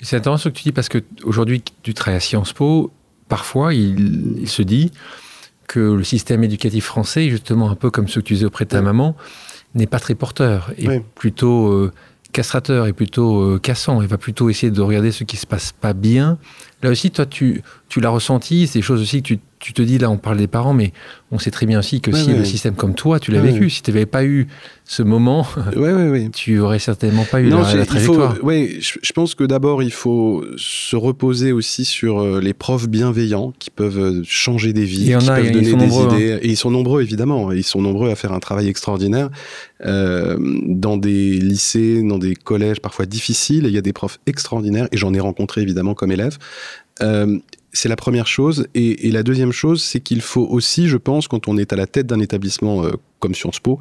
C'est intéressant ce que tu dis parce que aujourd'hui, tu travailles à Sciences Po, parfois, il, il, se dit que le système éducatif français, justement un peu comme ce que tu disais auprès de ta oui. maman, n'est pas très porteur, et oui. plutôt euh, castrateur, et plutôt euh, cassant, et va plutôt essayer de regarder ce qui se passe pas bien. Là aussi, toi, tu, tu l'as ressenti, c'est des choses aussi que tu, tu, te dis, là, on parle des parents, mais on sait très bien aussi que si le système comme toi, tu l'as vécu, si tu n'avais pas eu ce moment, *laughs* tu aurais certainement pas eu non, la, la trajectoire. Oui, je, je, pense que d'abord, il faut se reposer aussi sur euh, les profs bienveillants qui peuvent euh, changer des vies, qui a, peuvent donner des nombreux, idées. Hein. Et ils sont nombreux, évidemment. Ils sont nombreux à faire un travail extraordinaire euh, dans des lycées, dans des collèges parfois difficiles. Et il y a des profs extraordinaires, et j'en ai rencontré évidemment comme élève. Euh, c'est la première chose. Et, la deuxième chose, c'est qu'il faut aussi, je pense, quand on est à la tête d'un établissement euh, comme Sciences Po,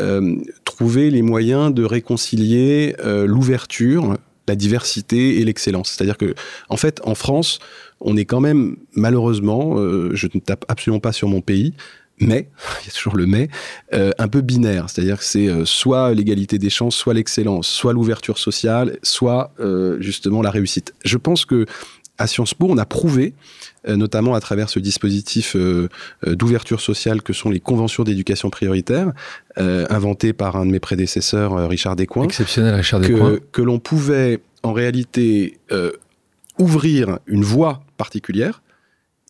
euh, trouver les moyens de réconcilier euh, l'ouverture, la diversité et l'excellence. C'est-à-dire que, en fait, en France, on est quand même, malheureusement, je ne tape absolument pas sur mon pays, mais, *laughs* il y a toujours le mais, un peu binaire. C'est-à-dire que c'est soit l'égalité des chances, soit l'excellence, soit l'ouverture sociale, soit justement la réussite. Je pense que à Sciences Po, on a prouvé, euh, notamment à travers ce dispositif euh, euh, d'ouverture sociale que sont les conventions d'éducation prioritaire, inventé par un de mes prédécesseurs, Richard Descoings. Exceptionnel, Richard Descoings. Que, que l'on pouvait en réalité ouvrir une voie particulière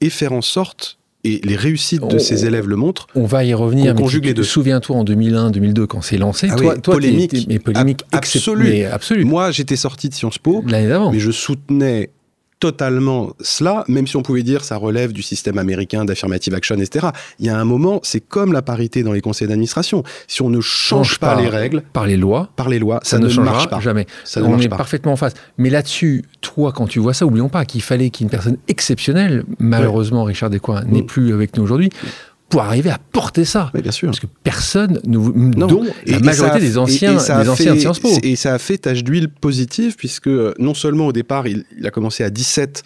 et faire en sorte et les réussites de ces élèves le montrent. On va y revenir. Tu, te souviens-toi en 2001, 2002 quand c'est lancé. Ah toi, toi, polémique, mais polémique absolue. Moi, j'étais sorti de Sciences Po, mais je soutenais totalement cela, même si on pouvait dire ça relève du système américain d'affirmative action, etc. Il y a un moment, c'est comme la parité dans les conseils d'administration. Si on ne change, pas, les règles, par les lois, par les lois, ça, ne, marche pas. Jamais. Ça on est parfaitement en face. Mais là-dessus, toi, quand tu vois ça, oublions pas qu'il fallait qu'une personne exceptionnelle, malheureusement, Richard Descoings n'est mm. plus avec nous aujourd'hui, pour arriver à porter ça. bien sûr. Parce que personne, nous, dont la majorité des anciens, des anciens de Sciences Po. Et ça a fait tache d'huile positive, puisque euh, non seulement au départ, il, a commencé à 17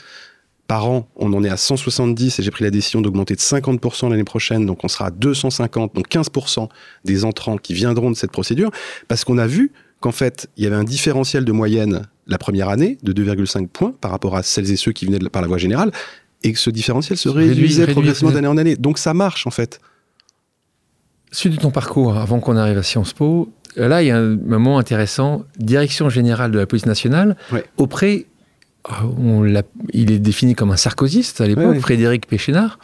par an, on en est à 170 et j'ai pris la décision d'augmenter de 50% l'année prochaine, donc on sera à 250, donc 15% des entrants qui viendront de cette procédure, parce qu'on a vu qu'en fait, il y avait un différentiel de moyenne la première année de 2,5 points par rapport à celles et ceux qui venaient par la voie générale, et que ce différentiel se réduisait progressivement d'année en année. Donc ça marche en fait. Suite de ton parcours, avant qu'on arrive à Sciences Po, là il y a un moment intéressant, direction générale de la police nationale, auprès, on il est défini comme un sarkozyste à l'époque, Frédéric Péchénard.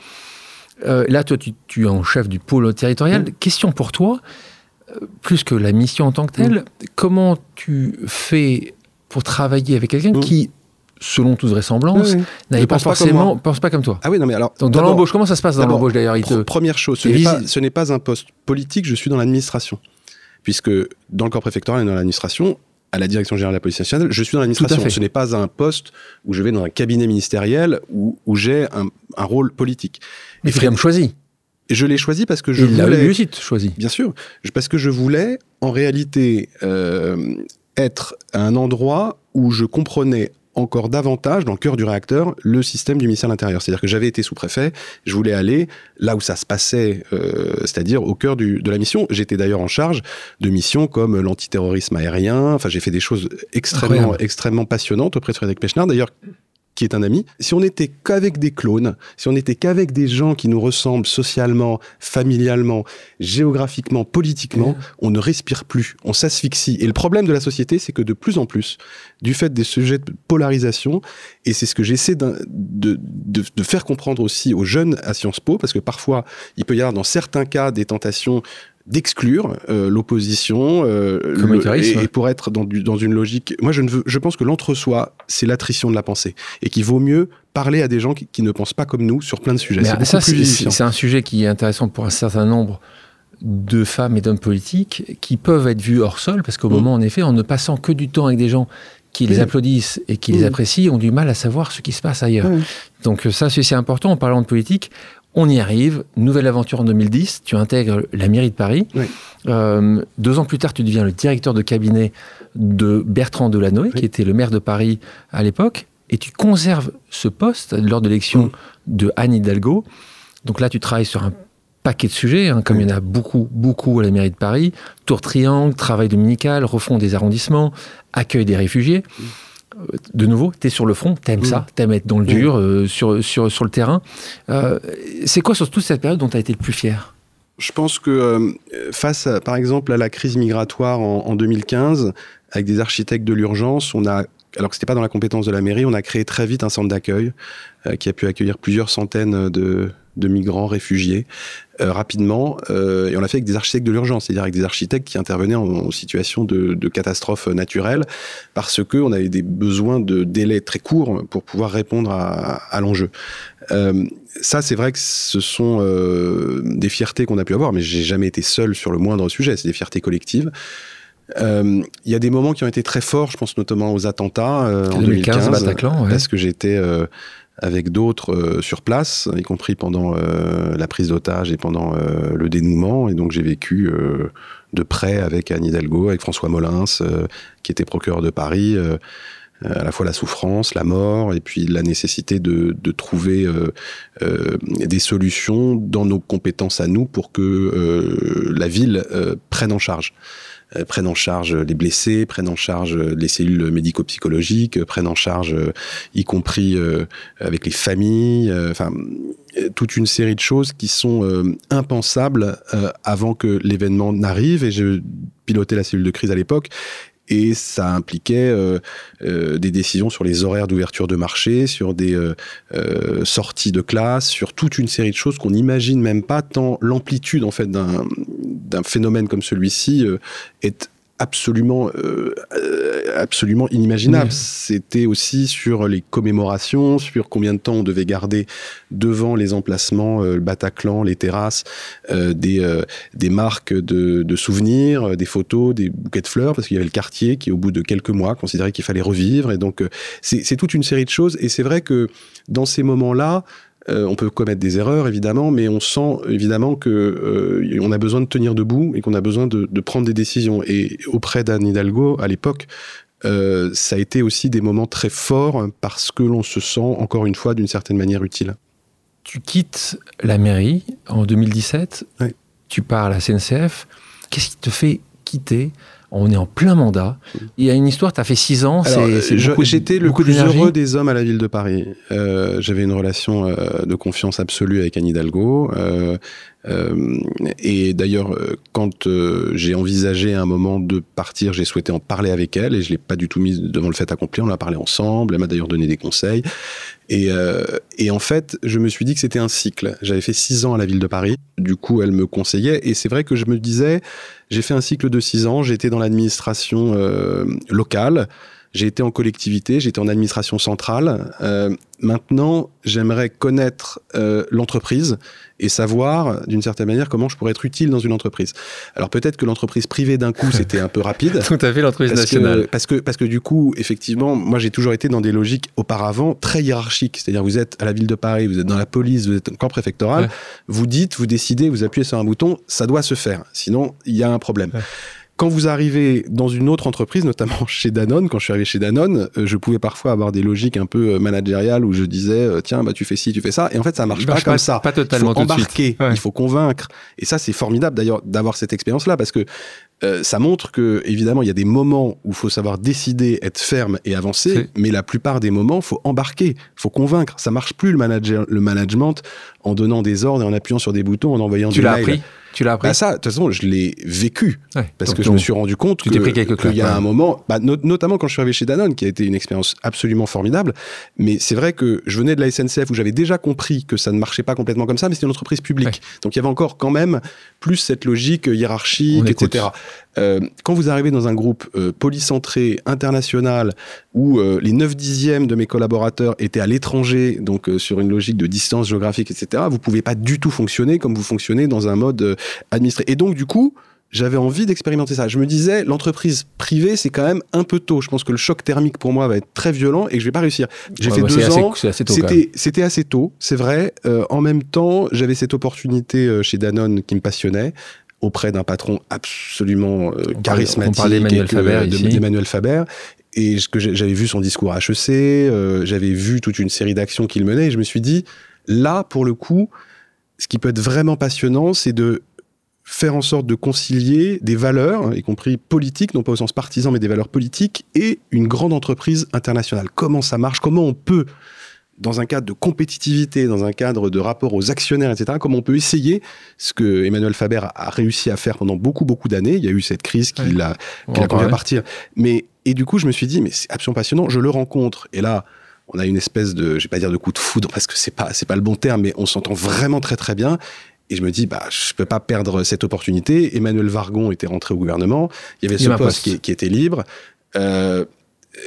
Euh, là, toi, tu, es en chef du pôle territorial. Question pour toi, euh, plus que la mission en tant que telle, comment tu fais pour travailler avec quelqu'un qui selon toute vraisemblance, n'avait pas forcément, pas pense pas comme toi. Ah oui, non mais alors. Donc dans l'embauche, comment ça se passe dans l'embauche d'ailleurs Première chose, ce n'est, pas, un poste politique, je suis dans l'administration. Puisque dans le corps préfectoral et dans l'administration, à la direction générale de la police nationale, je suis dans l'administration. Ce n'est pas un poste où je vais dans un cabinet ministériel où, où j'ai un, un, rôle politique. Mais Frédéric me choisi. Je l'ai choisi parce que je Il voulais. Il l'a choisi. Bien sûr, parce que je voulais en réalité euh, être à un endroit où je comprenais encore davantage dans le cœur du réacteur le système du ministère de l'Intérieur. C'est-à-dire que j'avais été sous-préfet, je voulais aller là où ça se passait, euh, c'est-à-dire au cœur du, de la mission. J'étais d'ailleurs en charge de missions comme l'antiterrorisme aérien. Enfin, j'ai fait des choses extrêmement, extrêmement passionnantes auprès de Frédéric Pechnard. D'ailleurs, qui est un ami, si on n'était qu'avec des clones, si on n'était qu'avec des gens qui nous ressemblent socialement, familialement, géographiquement, politiquement, on ne respire plus, on s'asphyxie. Et le problème de la société, c'est que de plus en plus, du fait des sujets de polarisation, et c'est ce que j'essaie de, de, de, faire comprendre aussi aux jeunes à Sciences Po, parce que parfois, il peut y avoir dans certains cas des tentations d'exclure euh, l'opposition euh, et, pour être dans, dans une logique. Moi, je, ne veux, je pense que l'entre-soi, c'est l'attrition de la pensée et qu'il vaut mieux parler à des gens qui, ne pensent pas comme nous sur plein de sujets. C'est un sujet qui est intéressant pour un certain nombre de femmes et d'hommes politiques qui peuvent être vus hors sol parce qu'au mmh. moment, en effet, en ne passant que du temps avec des gens qui les applaudissent et qui les mmh. apprécient ont du mal à savoir ce qui se passe ailleurs. Donc ça, c'est important en parlant de politique. On y arrive, nouvelle aventure en 2010, tu intègres la mairie de Paris. Euh, deux ans plus tard, tu deviens le directeur de cabinet de Bertrand Delanoë, qui était le maire de Paris à l'époque, et tu conserves ce poste lors de l'élection de Anne Hidalgo. Donc là, tu travailles sur un paquet de sujets, hein, comme il y en a beaucoup, beaucoup à la mairie de Paris. Tour triangle, travail dominical, refond des arrondissements, accueil des réfugiés. Mm de nouveau, tu es sur le front, tu aimes ça, tu aimes être dans le dur, euh, sur, sur, sur le terrain. Euh, c'est quoi surtout cette période dont tu as été le plus fier? Je pense que euh, face, par exemple, à la crise migratoire en, 2015, avec des architectes de l'urgence, on a alors que ce n'était pas dans la compétence de la mairie, on a créé très vite un centre d'accueil qui a pu accueillir plusieurs centaines de, de migrants réfugiés euh, rapidement. Euh, et on l'a fait avec des architectes de l'urgence, c'est-à-dire avec des architectes qui intervenaient en, situation de, de, catastrophe naturelle, parce que on avait des besoins de délais très courts pour pouvoir répondre à, à l'enjeu. Euh, ça, c'est vrai que ce sont des fiertés qu'on a pu avoir, mais j'ai jamais été seul sur le moindre sujet. C'est des fiertés collectives. Il y a des moments qui ont été très forts, je pense notamment aux attentats en 2015, Bataclan, ouais. parce que j'étais avec d'autres euh, sur place, y compris pendant euh, la prise d'otage et pendant euh, le dénouement. Et donc j'ai vécu de près avec Anne Hidalgo, avec François Molins, qui était procureur de Paris, à la fois la souffrance, la mort, et puis la nécessité de, de trouver des solutions dans nos compétences à nous pour que la ville prenne en charge. Euh, prennent en charge les blessés, prennent en charge les cellules médico-psychologiques, prennent en charge, euh, y compris euh, avec les familles, enfin toute une série de choses qui sont impensables avant que l'événement n'arrive. Et je pilotais la cellule de crise à l'époque et ça impliquait euh, euh, des décisions sur les horaires d'ouverture de marché, sur des euh, sorties de classe, sur toute une série de choses qu'on n'imagine même pas tant l'amplitude en fait d'un phénomène comme celui-ci est absolument, euh, absolument inimaginable. C'était aussi sur les commémorations, sur combien de temps on devait garder devant les emplacements, euh, le Bataclan, les terrasses, euh, des, euh, des marques de, de, souvenirs, des photos, des bouquets de fleurs, parce qu'il y avait le quartier qui, au bout de quelques mois, considérait qu'il fallait revivre. Et donc, c'est toute une série de choses. Et c'est vrai que dans ces moments-là, euh, on peut commettre des erreurs, évidemment, mais on sent évidemment que euh, on a besoin de tenir debout et qu'on a besoin de, prendre des décisions. Et auprès d'Anne Hidalgo, à l'époque, euh, ça a été aussi des moments très forts parce que l'on se sent, encore une fois, d'une certaine manière utile. Tu quittes la mairie en 2017, tu pars à la CNCF. Qu'est-ce qui te fait quitter on est en plein mandat. Il y a une histoire, tu as fait six ans. J'étais le plus heureux des hommes à la ville de Paris. Euh, j'avais une relation euh, de confiance absolue avec Anne Hidalgo. Euh, et d'ailleurs, quand j'ai envisagé un moment de partir, j'ai souhaité en parler avec elle et je l'ai pas du tout mise devant le fait accompli. On a parlé ensemble. Elle m'a d'ailleurs donné des conseils. Et, en fait, je me suis dit que c'était un cycle. J'avais fait six ans à la ville de Paris. Du coup, elle me conseillait. Et c'est vrai que je me disais, j'ai fait un cycle de six ans. Été dans l'administration euh, locale. J'ai été en collectivité, j'étais en administration centrale. Euh, maintenant, j'aimerais connaître euh, l'entreprise et savoir, d'une certaine manière, comment je pourrais être utile dans une entreprise. Alors peut-être que l'entreprise privée d'un coup, c'était un peu rapide. *laughs* Tout à fait, l'entreprise nationale. parce que parce que du coup, effectivement, moi j'ai toujours été dans des logiques auparavant très hiérarchiques. C'est-à-dire vous êtes à la ville de Paris, vous êtes dans la police, vous êtes en corps préfectoral, vous dites, vous décidez, vous appuyez sur un bouton, ça doit se faire. Sinon, il y a un problème quand vous arrivez dans une autre entreprise, notamment *laughs* chez Danone, quand je suis arrivé chez Danone, euh, je pouvais parfois avoir des logiques un peu euh, managériales où je disais euh, tiens bah tu fais ci, tu fais ça, et en fait ça marche pas, comme ça. Pas totalement. Il faut embarquer, il faut convaincre, et ça c'est formidable d'ailleurs d'avoir cette expérience là parce que ça montre que évidemment il y a des moments où il faut savoir décider, être ferme et avancer, mais la plupart des moments faut embarquer, faut convaincre. Ça marche plus le, manager, le management en donnant des ordres et en appuyant sur des boutons, en envoyant tu des mails. Appris? Tu l'as appris bah Ça, de toute façon, je l'ai vécu. parce que je me suis rendu compte qu'il y a un moment, bah, notamment quand je suis arrivé chez Danone, qui a été une expérience absolument formidable. Mais c'est vrai que je venais de la SNCF où j'avais déjà compris que ça ne marchait pas complètement comme ça, mais c'était une entreprise publique. Donc il y avait encore quand même plus cette logique hiérarchique, etc. Euh, quand vous arrivez dans un groupe euh, polycentré, international, où euh, les 9 dixièmes de mes collaborateurs étaient à l'étranger, donc sur une logique de distance géographique, etc., vous pouvez pas du tout fonctionner comme vous fonctionnez dans un mode administré. Et donc, du coup, j'avais envie d'expérimenter ça. Je me disais, l'entreprise privée, c'est quand même un peu tôt. Je pense que le choc thermique pour moi va être très violent et que je vais pas réussir. J'ai fait deux ans. C'était assez tôt, c'est vrai. en même temps, j'avais cette opportunité chez Danone qui me passionnait auprès d'un patron absolument euh, charismatique. On parlait d'Emmanuel Faber. Et que j'avais vu son discours à HEC, euh, j'avais vu toute une série d'actions qu'il menait, et je me suis dit, là, pour le coup, ce qui peut être vraiment passionnant, c'est de faire en sorte de concilier des valeurs, y compris politiques, non pas au sens partisan, mais des valeurs politiques, et une grande entreprise internationale. Comment ça marche? Comment on peut dans un cadre de compétitivité, dans un cadre de rapport aux actionnaires, etc., comment on peut essayer ce que Emmanuel Faber a réussi à faire pendant beaucoup, beaucoup d'années. Il y a eu cette crise qui l'a conduit à partir. Mais, et du coup, je me suis dit, mais c'est absolument passionnant. Je le rencontre. Et là, on a une espèce de, je vais pas dire de coup de foudre parce que c'est pas, c'est pas le bon terme, mais on s'entend vraiment très, très bien. Et je me dis, bah, je peux pas perdre cette opportunité. Emmanuel Vargon était rentré au gouvernement. Il y avait ce poste qui, qui, était libre. Euh,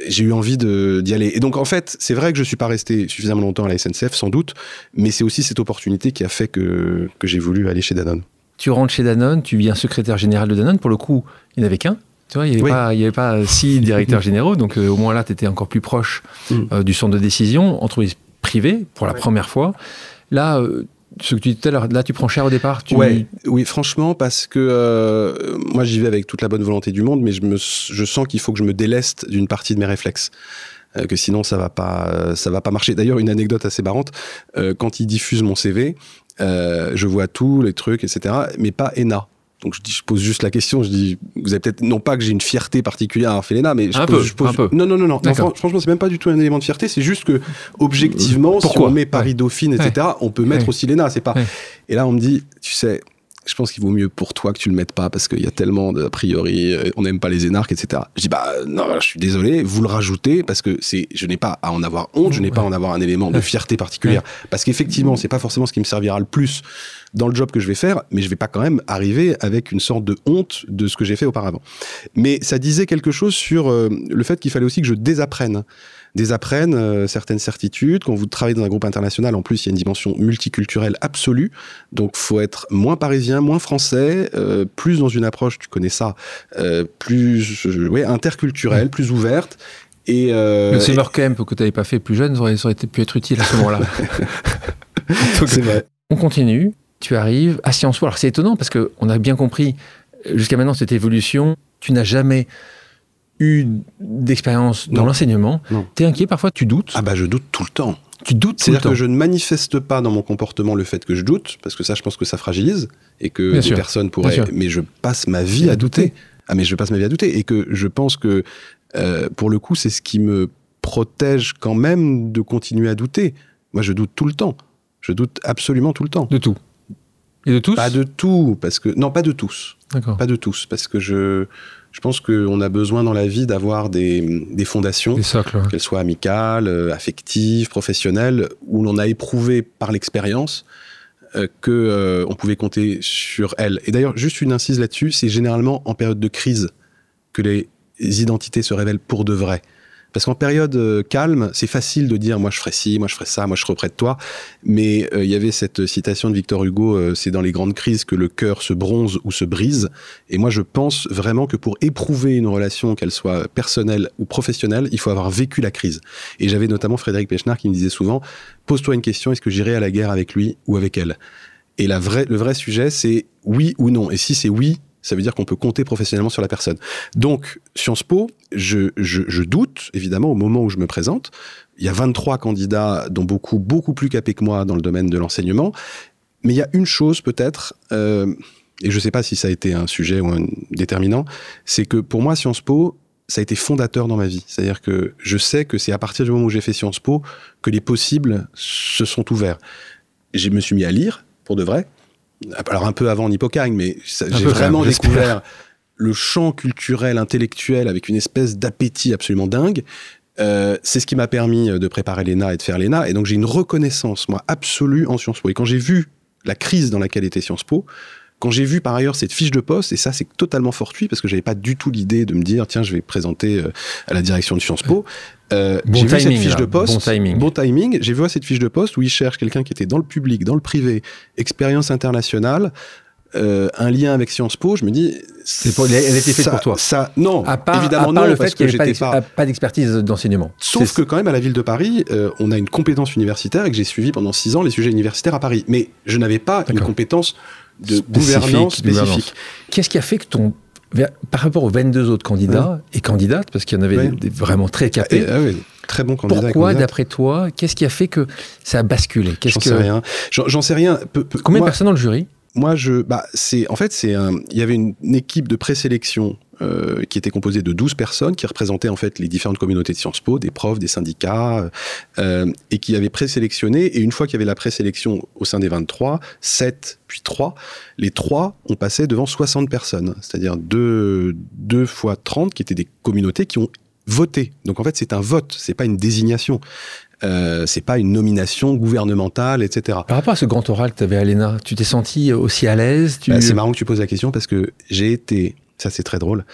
j'ai eu envie d'y aller. Et donc, en fait, c'est vrai que je suis pas resté suffisamment longtemps à la SNCF, sans doute, mais c'est aussi cette opportunité qui a fait que, que j'ai voulu aller chez Danone. Tu rentres chez Danone, tu viens secrétaire général de Danone. Pour le coup, il n'y en avait qu'un. Tu vois, il n'y avait, avait, pas six *laughs* directeurs généraux. Donc, euh, au moins là, tu étais encore plus proche mm. euh, du centre de décision, entreprise privée, pour la première fois. Là, euh, ce que tu disais tout à l'heure, là tu prends cher au départ tu... Oui, franchement, parce que euh, moi j'y vais avec toute la bonne volonté du monde, mais je, me, je sens qu'il faut que je me déleste d'une partie de mes réflexes. euh, que sinon ça va pas, euh, ça va pas marcher. D'ailleurs, une anecdote assez marrante, euh, quand ils diffusent mon CV, je vois tous les trucs, etc., mais pas ENA. Donc je, dis, je pose juste la question, je dis, vous avez peut-être, non pas que j'ai une fierté particulière à l'ENA, mais je un pose, peu, je pose- un peu. non, non, non, non, non, fran- franchement, c'est même pas du tout un élément de fierté, c'est juste que, objectivement, si on met Paris Dauphine, etc., on peut mettre Ouais. aussi l'ENA, c'est pas. Et là, on me dit, tu sais, je pense qu'il vaut mieux pour toi que tu le mettes pas parce qu'il y a tellement de, a priori, euh, on n'aime pas les énarques, etc. Je dis, bah, non, je suis désolé, vous le rajoutez parce que c'est, je n'ai pas à en avoir honte, je n'ai pas à en avoir un élément de fierté particulière. Parce qu'effectivement, c'est pas forcément ce qui me servira le plus dans le job que je vais faire, mais je vais pas quand même arriver avec une sorte de honte de ce que j'ai fait auparavant. Mais ça disait quelque chose sur euh, le fait qu'il fallait aussi que je désapprenne. Désapprenne euh, certaines certitudes. Quand vous travaillez dans un groupe international, en plus, il y a une dimension multiculturelle absolue. Donc, faut être moins parisien, moins français, euh, plus dans une approche, tu connais ça, euh, plus euh, ouais, interculturelle, plus ouverte. Et, Le summer camp que tu n'avais pas fait plus jeune, ça aurait, ça aurait pu être utile à ce moment-là. *laughs* C'est vrai. on continue. Tu arrives à Sciences Po. Alors c'est étonnant parce qu'on a bien compris jusqu'à maintenant cette évolution. Tu n'as jamais eu d'expérience dans l'enseignement. Non. Tu es inquiet parfois, tu doutes? Ah bah, je doute tout le temps. tu doutes C'est-à-dire que je ne manifeste pas dans mon comportement le fait que je doute, parce que ça, je pense que ça fragilise, et que Bien des sûr. personnes pourraient. Mais je passe ma vie à douter. Ah, mais je passe ma vie à douter, et que je pense que, euh, pour le coup, c'est ce qui me protège quand même de continuer à douter. Moi, je doute tout le temps. Je doute absolument tout le temps. De tout. Et de tous? Pas de tout, parce que non, pas de tous, D'accord. pas de tous, parce que je, je pense qu'on a besoin dans la vie d'avoir des, des fondations Des socles. ouais. qu'elles soient amicales, euh, affectives, professionnelles, où l'on a éprouvé par l'expérience euh, que euh, on pouvait compter sur elles. Et d'ailleurs, juste une incise là-dessus, c'est généralement en période de crise que les identités se révèlent pour de vrai. Parce qu'en période euh, calme, c'est facile de dire moi je ferai ci, moi je ferai ça, moi je serai auprès de toi. Mais euh, il y avait cette citation de Victor Hugo euh, c'est dans les grandes crises que le cœur se bronze ou se brise. Et moi je pense vraiment que pour éprouver une relation, qu'elle soit personnelle ou professionnelle, il faut avoir vécu la crise. Et j'avais notamment Frédéric Pechnard qui me disait souvent pose-toi une question est-ce que j'irai à la guerre avec lui ou avec elle? Et le vrai sujet c'est oui ou non. Et si c'est oui, ça veut dire qu'on peut compter professionnellement sur la personne. Donc, Sciences Po, je, doute, évidemment, au moment où je me présente. Il y a 23 candidats, dont beaucoup, beaucoup plus capés que moi dans le domaine de l'enseignement. Mais il y a une chose, peut-être, euh, et je ne sais pas si ça a été un sujet ou un déterminant, c'est que pour moi, Sciences Po, ça a été fondateur dans ma vie. C'est-à-dire que je sais que c'est à partir du moment où j'ai fait Sciences Po que les possibles se sont ouverts. Je me suis mis à lire, pour de vrai. Alors un peu avant Hippocagne, mais j'ai vraiment découvert le champ culturel, intellectuel, avec une espèce d'appétit absolument dingue. Euh, c'est ce qui m'a permis de préparer l'ENA et de faire l'ENA. Et donc j'ai une reconnaissance, moi, absolue en Sciences Po. Et quand j'ai vu la crise dans laquelle était Sciences Po, quand j'ai vu par ailleurs cette fiche de poste, et ça c'est totalement fortuit parce que j'avais pas du tout l'idée de me dire tiens je vais présenter euh, à la direction de Sciences Po. Euh, Bon j'ai vu cette timing, fiche là. de poste. Bon timing. Bon timing. J'ai vu cette fiche de poste où ils cherchent quelqu'un qui était dans le public, dans le privé, expérience internationale, euh, un lien avec Sciences Po. Je me dis C'est pour- elle était faite pour toi. Ça, non, À part, évidemment à part non, le fait qu'il que n'y avait pas pas. d'expertise d'enseignement. Sauf que quand même à la ville de Paris, euh, on a une compétence universitaire et que j'ai suivi pendant six ans les sujets universitaires à Paris. Mais je n'avais pas une compétence de Spécifique, gouvernance gouvernance. spécifique. Qu'est-ce qui a fait que ton. Par rapport aux 22 autres candidats et candidates, parce qu'il y en avait Ouais. des, des vraiment très capés, Et, ah oui, très bon candidat. et pourquoi, d'après toi, qu'est-ce qui a fait que ça a basculé? J'en que... sais rien. J'en sais rien. Peu- peu- Combien moi, de personnes dans le jury? Moi, je, bah, c'est, en fait, c'est il y avait une, une équipe de présélection euh, qui était composée de 12 personnes qui représentaient en fait les différentes communautés de Sciences Po, des profs, des syndicats, euh, et qui avaient présélectionné. Et une fois qu'il y avait la présélection au sein des 23, 7 puis 3, les 3 ont passé devant 60 personnes, c'est-à-dire 2, 2 fois 30 qui étaient des communautés qui ont voté. Donc en fait, c'est un vote, c'est pas une désignation. Euh, c'est pas une nomination gouvernementale, etc. Par rapport à ce grand oral que tu avais à l'ENA, tu t'es senti aussi à l'aise tu... Bah, c'est marrant que tu poses la question parce que j'ai été, ça c'est très drôle,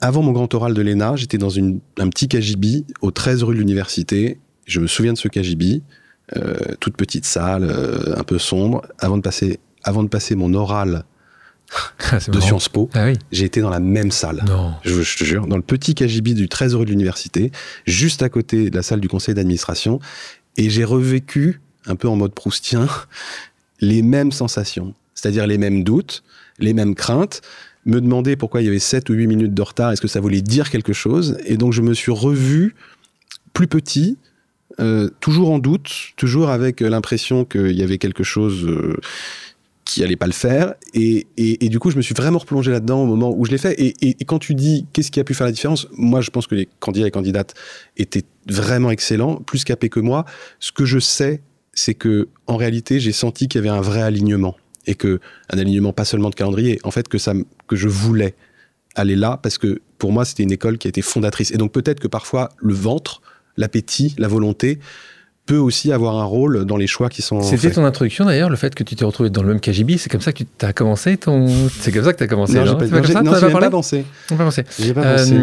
avant mon grand oral de l'ENA, j'étais dans une, un petit KGB au 13 rue de l'université. Je me souviens de ce KGB, euh, toute petite salle, euh, un peu sombre. Avant de passer, avant de passer mon oral *laughs* Ah, de marrant. Sciences Po, Ah oui. J'ai été dans la même salle. Non. Je, je te jure, dans le petit KGB du 13 rue de l'université, juste à côté de la salle du conseil d'administration, et j'ai revécu, un peu en mode proustien, *laughs* les mêmes sensations, c'est-à-dire les mêmes doutes, les mêmes craintes, me demander pourquoi il y avait 7 ou 8 minutes de retard, est-ce que ça voulait dire quelque chose, et donc je me suis revu plus petit, toujours en doute, toujours avec l'impression qu'il y avait quelque chose qui allait pas le faire. Et, et, du coup, je me suis vraiment replongé là-dedans au moment où je l'ai fait. Et, et, quand tu dis qu'est-ce qui a pu faire la différence, moi, je pense que les candidats et candidates étaient vraiment excellents, plus capés que moi. Ce que je sais, c'est que en réalité, j'ai senti qu'il y avait un vrai alignement et que un alignement pas seulement de calendrier, en fait, que ça, que je voulais aller là parce que pour moi, c'était une école qui a été fondatrice. Et donc peut-être que parfois le ventre, l'appétit, la volonté peut aussi avoir un rôle dans les choix qui sont C'était ton introduction d'ailleurs, le fait que tu t'es retrouvé dans le même KGB, c'est comme ça que tu as commencé ton... C'est comme ça que tu as commencé, non, non, pas, pas, pas, pas, pensé. Pas pensé. J'ai pas pensé.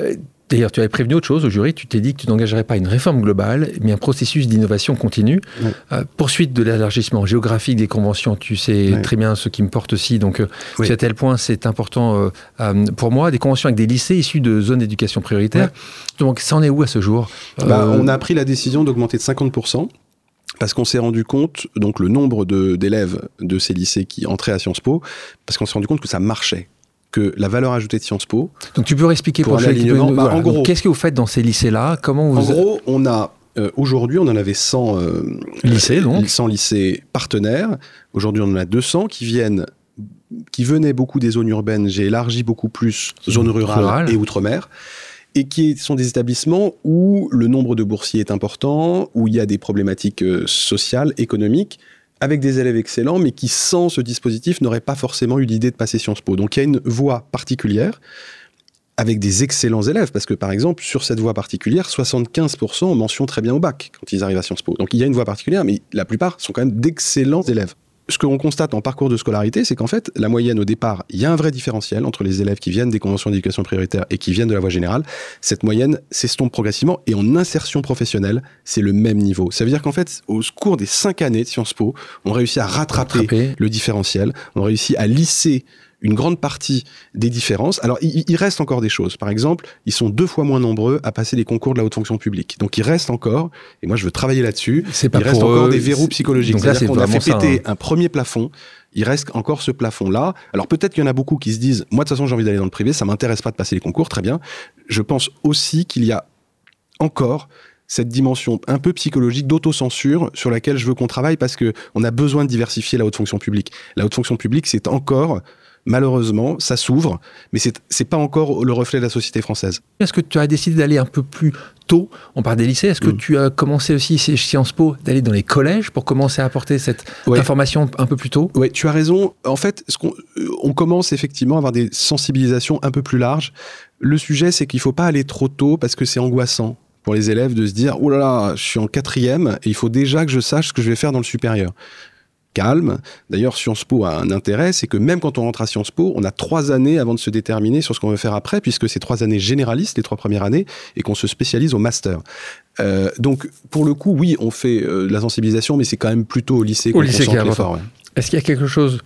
Euh, D'ailleurs, tu avais prévenu autre chose au jury, tu t'es dit que tu n'engagerais pas une réforme globale, mais un processus d'innovation continue. Euh, poursuite de l'élargissement géographique des conventions, tu sais très bien ce qui me porte aussi, donc euh, c'est à tel point c'est important euh, pour moi, des conventions avec des lycés issus de zones d'éducation prioritaire. Donc ça en est où à ce jour? Bah, On a pris la décision d'augmenter de 50%. Parce qu'on s'est rendu compte, donc le nombre d'élèves de, ces lycées qui entraient à Sciences Po, parce qu'on s'est rendu compte que ça marchait que la valeur ajoutée de Sciences Po. Donc tu peux expliquer pour, l'alignement. Bah, en gros, qu'est-ce que vous faites dans ces lycées-là? Comment vous En gros, on a euh, aujourd'hui, on en avait 100 euh, lycées, donc 100 lycées partenaires. Aujourd'hui, on en a 200 qui viennent, qui venaient beaucoup des zones urbaines. J'ai élargi beaucoup plus zones rurales et outre-mer et qui sont des établissements où le nombre de boursiers est important, où il y a des problématiques euh, sociales, économiques, avec des élèves excellents, mais qui, sans ce dispositif, n'auraient pas forcément eu l'idée de passer Sciences Po. Donc il y a une voie particulière avec des excellents élèves, parce que par exemple, sur cette voie particulière, 75% ont mention très bien au bac quand ils arrivent à Sciences Po. Donc il y a une voie particulière, mais la plupart sont quand même d'excellents élèves ce que l'on constate en parcours de scolarité, c'est qu'en fait, la moyenne au départ, il y a un vrai différentiel entre les élèves qui viennent des conventions d'éducation prioritaire et qui viennent de la voie générale. Cette moyenne s'estompe progressivement et en insertion professionnelle, c'est le même niveau. Ça veut dire qu'en fait, au cours des cinq années de Sciences Po, on réussit à rattraper. le différentiel, on réussit à lisser une grande partie des différences. Alors, il, reste encore des choses. Par exemple, ils sont deux fois moins nombreux à passer les concours de la haute fonction publique. Donc, il reste encore, et moi je veux travailler là-dessus, il reste encore des verrous psychologiques. C'est-à-dire qu'on a fait péter hein. un premier plafond, il reste encore ce plafond-là. Alors peut-être qu'il y en a beaucoup qui se disent, moi de toute façon j'ai envie d'aller dans le privé, ça m'intéresse pas de passer les concours, très bien. Je pense aussi qu'il y a encore cette dimension un peu psychologique d'autocensure sur laquelle je veux qu'on travaille parce que on a besoin de diversifier la haute fonction publique. La haute fonction publique, c'est encore malheureusement, ça s'ouvre, mais c'est n'est pas encore le reflet de la société française. Est-ce que tu as décidé d'aller un peu plus tôt On parle des lycées. Est-ce que mm. tu as commencé aussi chez Sciences Po d'aller dans les collèges pour commencer à apporter cette information un peu plus tôt? Oui, tu as raison. En fait, ce euh, on, commence effectivement à avoir des sensibilisations un peu plus larges. Le sujet, c'est qu'il ne faut pas aller trop tôt parce que c'est angoissant pour les élèves de se dire oh là là, je suis en quatrième et il faut déjà que je sache ce que je vais faire dans le supérieur calme. D'ailleurs, Sciences Po a un intérêt, c'est que même quand on rentre à Sciences Po, on a trois années avant de se déterminer sur ce qu'on veut faire après, puisque c'est trois années généralistes, les trois premières années, et qu'on se spécialise au master. Euh, donc, pour le coup, oui, on fait euh, de la sensibilisation, mais c'est quand même plutôt au lycée qu'on concentre l'effort. Est-ce qu'il y a quelque chose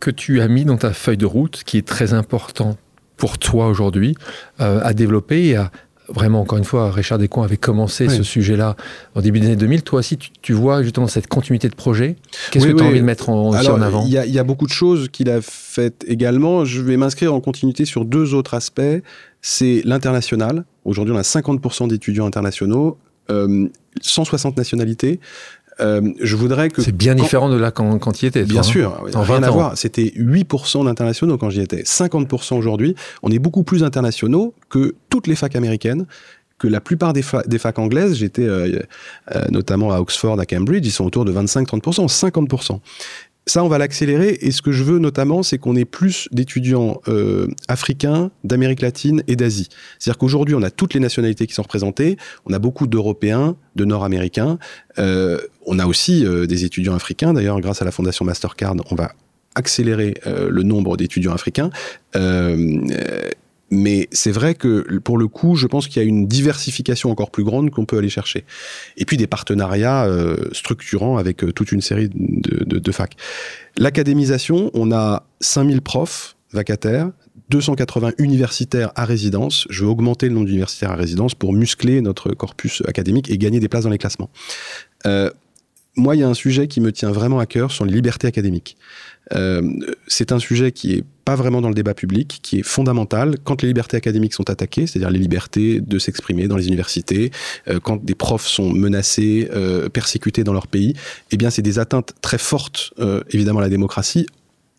que tu as mis dans ta feuille de route qui est très important pour toi aujourd'hui euh, à développer et à, vraiment, encore une fois, Richard Descons avait commencé ce sujet-là au début des années 2000. Toi aussi, tu, vois justement cette continuité de projet. Qu'est-ce que tu as envie de mettre en, en avant Il y, a beaucoup de choses qu'il a faites également. Je vais m'inscrire en continuité sur deux autres aspects. C'est l'international. Aujourd'hui, on a 50% d'étudiants internationaux. 160 euh, nationalités. Euh, je voudrais que. C'est bien différent de là quand, quand y étais. Bien hein. sûr, rien à voir. C'était 8% d'internationaux quand j'y étais. 50% aujourd'hui. On est beaucoup plus internationaux que toutes les facs américaines que la plupart des, des facs anglaises, j'étais euh, euh, notamment à Oxford, à Cambridge, ils sont autour de 25-30%, 50%. Ça, on va l'accélérer. Et ce que je veux notamment, c'est qu'on ait plus d'étudiants euh, africains, d'Amérique latine et d'Asie. C'est-à-dire qu'aujourd'hui, on a toutes les nationalités qui sont représentées. On a beaucoup d'Européens, de Nord-Américains. Euh, on a aussi euh, des étudiants africains. D'ailleurs, grâce à la Fondation Mastercard, on va accélérer le nombre d'étudiants africains. Mais c'est vrai que pour le coup, je pense qu'il y a une diversification encore plus grande qu'on peut aller chercher. Et puis des partenariats euh, structurants avec euh, toute une série de, de, facs. L'académisation, on a 5000 profs vacataires, 280 universitaires à résidence. Je veux augmenter le nombre d'universitaires à résidence pour muscler notre corpus académique et gagner des places dans les classements. Euh, moi, il y a un sujet qui me tient vraiment à cœur sur les libertés académiques. C'est un sujet qui est pas vraiment dans le débat public, qui est fondamental quand les libertés académiques sont attaquées, c'est-à-dire les libertés de s'exprimer dans les universités, euh, quand des profs sont menacés, euh, persécutés dans leur pays, eh bien c'est des atteintes très fortes, euh, évidemment, à la démocratie,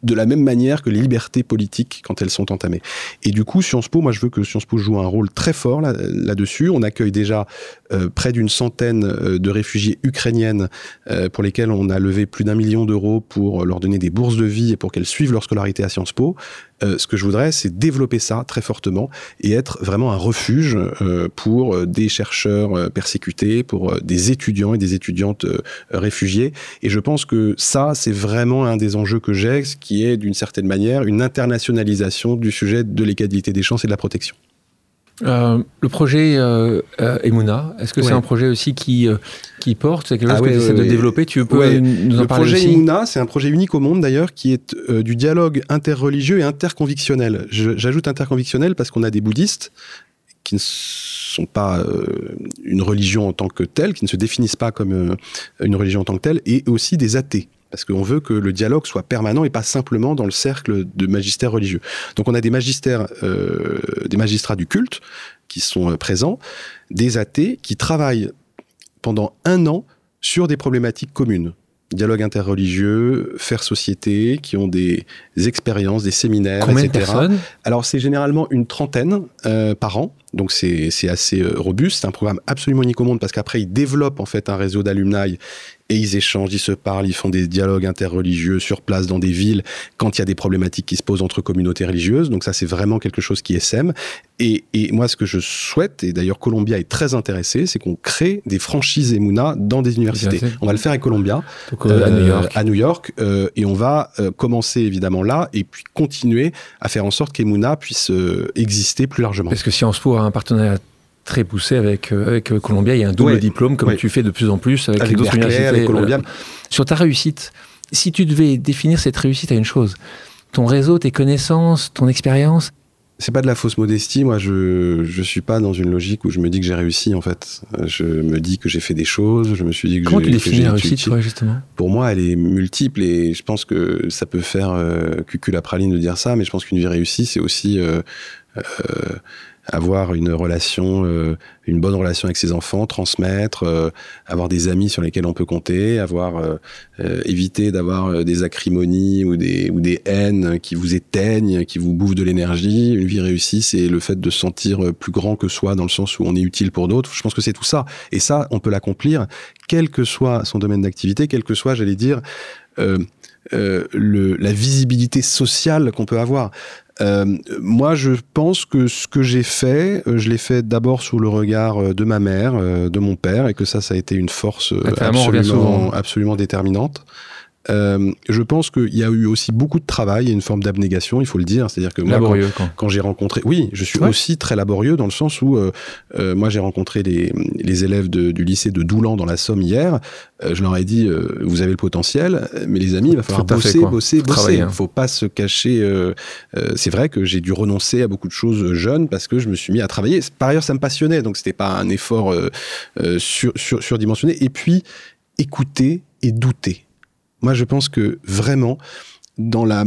de la même manière que les libertés politiques quand elles sont entamées. Et du coup, Sciences Po, moi je veux que Sciences Po joue un rôle très fort là-dessus. on accueille déjà euh, près d'une centaine euh, de réfugiés ukrainiennes euh, pour lesquelles on a levé plus d'un million d'euros pour leur donner des bourses de vie et pour qu'elles suivent leur scolarité à Sciences Po. Euh, ce que je voudrais, c'est développer ça très fortement et être vraiment un refuge euh, pour des chercheurs euh, persécutés, pour des étudiants et des étudiantes réfugiés. Et je pense que ça, c'est vraiment un des enjeux que j'ai, ce qui est d'une certaine manière une internationalisation du sujet de l'égalité des chances et de la protection. Euh, le projet euh, euh Emouna, est-ce que c'est un projet aussi qui, euh, qui porte? C'est quelque chose ah que tu essaies de développer? Tu peux nous en le projet Emouna, c'est un projet unique au monde d'ailleurs qui est du dialogue interreligieux et interconvictionnel. J'ajoute interconvictionnel parce qu'on a des bouddhistes qui ne sont pas une religion en tant que telle, qui ne se définissent pas comme une religion en tant que telle, et aussi des athées parce qu'on veut que le dialogue soit permanent et pas simplement dans le cercle de magistères religieux. Donc on a des magistères, euh, des magistrats du culte qui sont euh, présents, des athées qui travaillent pendant un an sur des problématiques communes. Dialogue interreligieux, faire société, qui ont des expériences, des séminaires, Combien etc. De personnes? Alors c'est généralement une trentaine euh, par an, donc c'est assez euh, robuste. C'est un programme absolument unique au monde parce qu'après ils développent en fait un réseau d'alumni et ils échangent, ils se parlent, ils font des dialogues interreligieux sur place dans des villes quand il y a des problématiques qui se posent entre communautés religieuses. Donc ça, c'est vraiment quelque chose qui est SEM. Et, et, moi, ce que je souhaite, et d'ailleurs Columbia est très intéressé, c'est qu'on crée des franchises Emouna dans des universités. On va le faire avec Columbia, euh, à New York, à New York euh, et on va euh, commencer évidemment là, et puis continuer à faire en sorte qu'Emouna puisse exister plus largement. Parce que Sciences Po un partenariat très poussé avec, euh, avec euh, Columbia. Il y a un double diplôme, comme tu fais de plus en plus avec, les d'autres universités. Avec Columbia. Euh, sur ta réussite, si tu devais définir cette réussite à une chose, ton réseau, tes connaissances, ton expérience, c'est pas de la fausse modestie. Moi, je je suis pas dans une logique où je me dis que j'ai réussi. En fait, je me dis que j'ai fait des choses. Je me suis dit que comment tu définis la réussite, toi, justement? Pour moi, elle est multiple et je pense que ça peut faire euh, cucul praline de dire ça, mais je pense qu'une vie réussie, c'est aussi euh, euh, avoir une relation, euh, une bonne relation avec ses enfants, transmettre, euh, avoir des amis sur lesquels on peut compter, avoir euh, éviter d'avoir des acrimonies ou des ou des haines qui vous éteignent, qui vous bouffent de l'énergie. Une vie réussie, c'est le fait de se sentir plus grand que soi dans le sens où on est utile pour d'autres. Je pense que c'est tout ça. Et ça, on peut l'accomplir quel que soit son domaine d'activité, quel que soit, j'allais dire. le, la visibilité sociale qu'on peut avoir. Euh, moi, je pense que ce que j'ai fait, euh, je l'ai fait d'abord sous le regard euh, de ma mère, de mon père, et que ça, ça a été une force absolument, absolument déterminante. Euh, je pense qu'il y a eu aussi beaucoup de travail et une forme d'abnégation, il faut le dire. C'est-à-dire que moi, laborieux, quand, quand, j'ai rencontré, oui, je suis aussi très laborieux dans le sens où euh, euh, moi j'ai rencontré les, les élèves de, du lycée de Doulan dans la Somme hier. Je leur ai dit, vous avez le potentiel, mais les amis, il va falloir bosser, bosser, bosser. Il hein. faut pas se cacher. c'est vrai que j'ai dû renoncer à beaucoup de choses jeunes parce que je me suis mis à travailler. Par ailleurs, ça me passionnait, donc c'était pas un effort sur, sur, surdimensionné. Et puis écouter et douter moi, je pense que vraiment, dans la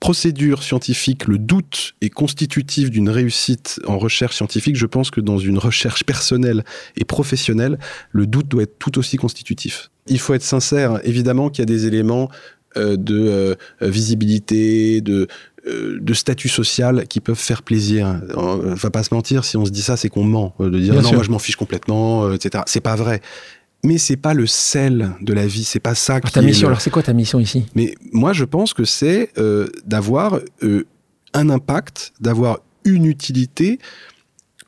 procédure scientifique, le doute est constitutif d'une réussite en recherche scientifique. Je pense que dans une recherche personnelle et professionnelle, le doute doit être tout aussi constitutif. Il faut être sincère, évidemment qu'il y a des éléments euh, de euh, visibilité, de, euh, de statut social qui peuvent faire plaisir. On va pas se mentir, si on se dit ça, c'est qu'on ment. De dire non, moi je m'en fiche complètement, etc. C'est pas vrai mais c'est pas le sel de la vie, c'est pas ça alors, ta mission, alors c'est quoi ta mission ici? Mais moi je pense que c'est euh, d'avoir euh, un impact, d'avoir une utilité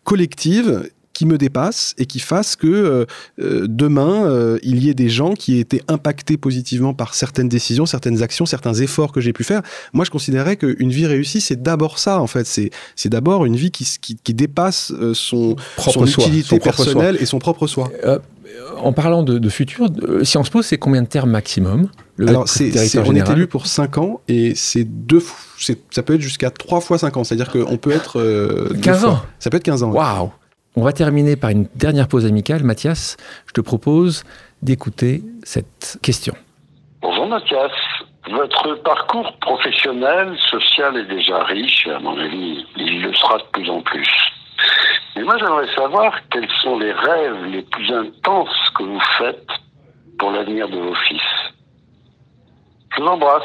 collective qui me dépasse et qui fasse que euh, euh demain, euh, il y ait des gens qui aient été impactés positivement par certaines décisions, certaines actions, certains efforts que j'ai pu faire. Moi, je considérais qu'une vie réussie, c'est d'abord ça, en fait. C'est d'abord une vie qui, qui, qui dépasse son, propre son utilité personnelle et son propre soi. en parlant de, de futur, Sciences Po, c'est combien de termes maximum Alors, c'est, on est élu pour 5 ans et c'est deux ça peut être jusqu'à 3 fois 5 ans. C'est-à-dire qu'on peut être. 15 ans Ça peut être 15 ans. Waouh on va terminer par une dernière pause amicale. Mathias, je te propose d'écouter cette question. Bonjour Mathias, Votre parcours professionnel, social est déjà riche, à mon avis, il le sera de plus en plus. Mais moi, j'aimerais savoir quels sont les rêves les plus intenses que vous faites pour l'avenir de vos fils. Je vous embrasse.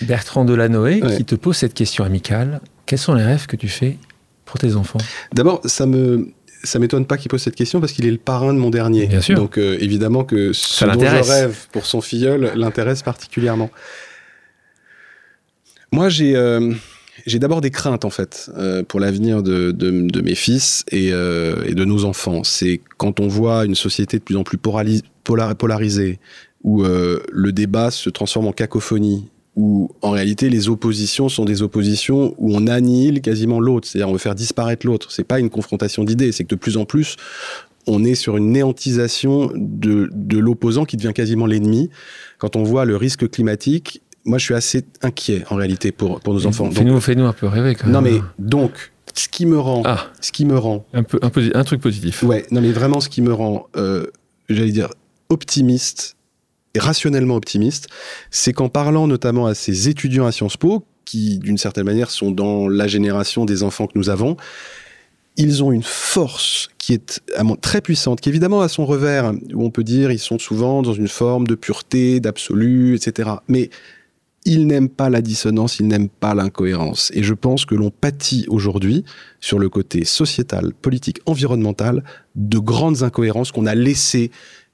Bertrand Delanoë, qui te pose cette question amicale. Quels sont les rêves que tu fais pour tes enfants? D'abord, ça me ça m'étonne pas qu'il pose cette question parce qu'il est le parrain de mon dernier. Bien sûr. Donc euh, évidemment que ce dont je rêve pour son filleul l'intéresse particulièrement. Moi, j'ai euh, d'abord des craintes en fait euh, pour l'avenir de, de, mes fils et, et, de nos enfants. C'est quand on voit une société de plus en plus polarisée, où le débat se transforme en cacophonie où en réalité les oppositions sont des oppositions où on annihile quasiment l'autre, c'est-à-dire on veut faire disparaître l'autre. C'est pas une confrontation d'idées, c'est que de plus en plus on est sur une néantisation de, de l'opposant qui devient quasiment l'ennemi. Quand on voit le risque climatique, moi je suis assez inquiet en réalité pour, pour nos enfants. Fais-nous fais un peu rêver quand même. Non mais donc ce qui me rend, ah. ce qui me rend un peu un, un truc positif. Ouais, non mais vraiment ce qui me rend, euh, j'allais dire optimiste rationnellement optimiste, c'est qu'en parlant notamment à ces étudiants à Sciences Po, qui d'une certaine manière sont dans la génération des enfants que nous avons, ils ont une force qui est très puissante, qui évidemment a son revers, où on peut dire ils sont souvent dans une forme de pureté, d'absolu, etc. Mais ils n'aiment pas la dissonance, ils n'aiment pas l'incohérence. Et je pense que l'on pâtit aujourd'hui, sur le côté sociétal, politique, environnemental, de grandes incohérences qu'on a laissées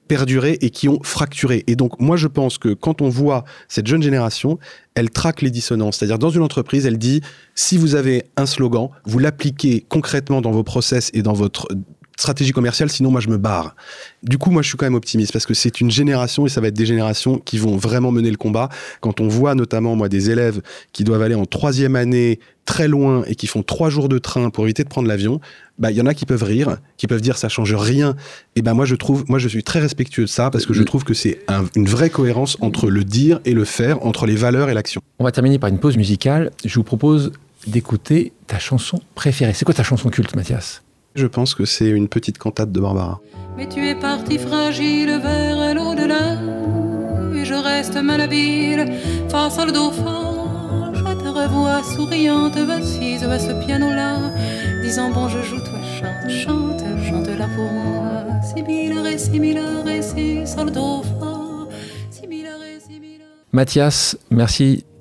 perduré et qui ont fracturé. Et donc, moi, je pense que quand on voit cette jeune génération, elle traque les dissonances. C'est-à-dire, dans une entreprise, elle dit, si vous avez un slogan, vous l'appliquez concrètement dans vos process et dans votre stratégie commerciale, sinon moi je me barre. Du coup, moi je suis quand même optimiste parce que c'est une génération et ça va être des générations qui vont vraiment mener le combat. Quand on voit notamment moi des élèves qui doivent aller en troisième année très loin et qui font trois jours de train pour éviter de prendre l'avion, bah il y en a qui peuvent rire, qui peuvent dire ça change rien. Et ben moi je trouve, moi je suis très respectueux de ça parce que je trouve que c'est une vraie cohérence entre le dire et le faire, entre les valeurs et l'action. On va terminer par une pause musicale. Je vous propose d'écouter ta chanson préférée. C'est quoi ta chanson culte, Mathias? Je pense que c'est une petite cantate de Barbara. Mais tu es parti fragile vers l'au-delà, et je reste malhabile face au dauphin. Je te revois souriante, assise à ce piano-là, disant bon, je joue, toi chante, chante, chante là pour moi. Similaire et similaire et si, sol dauphin. Mathias, merci.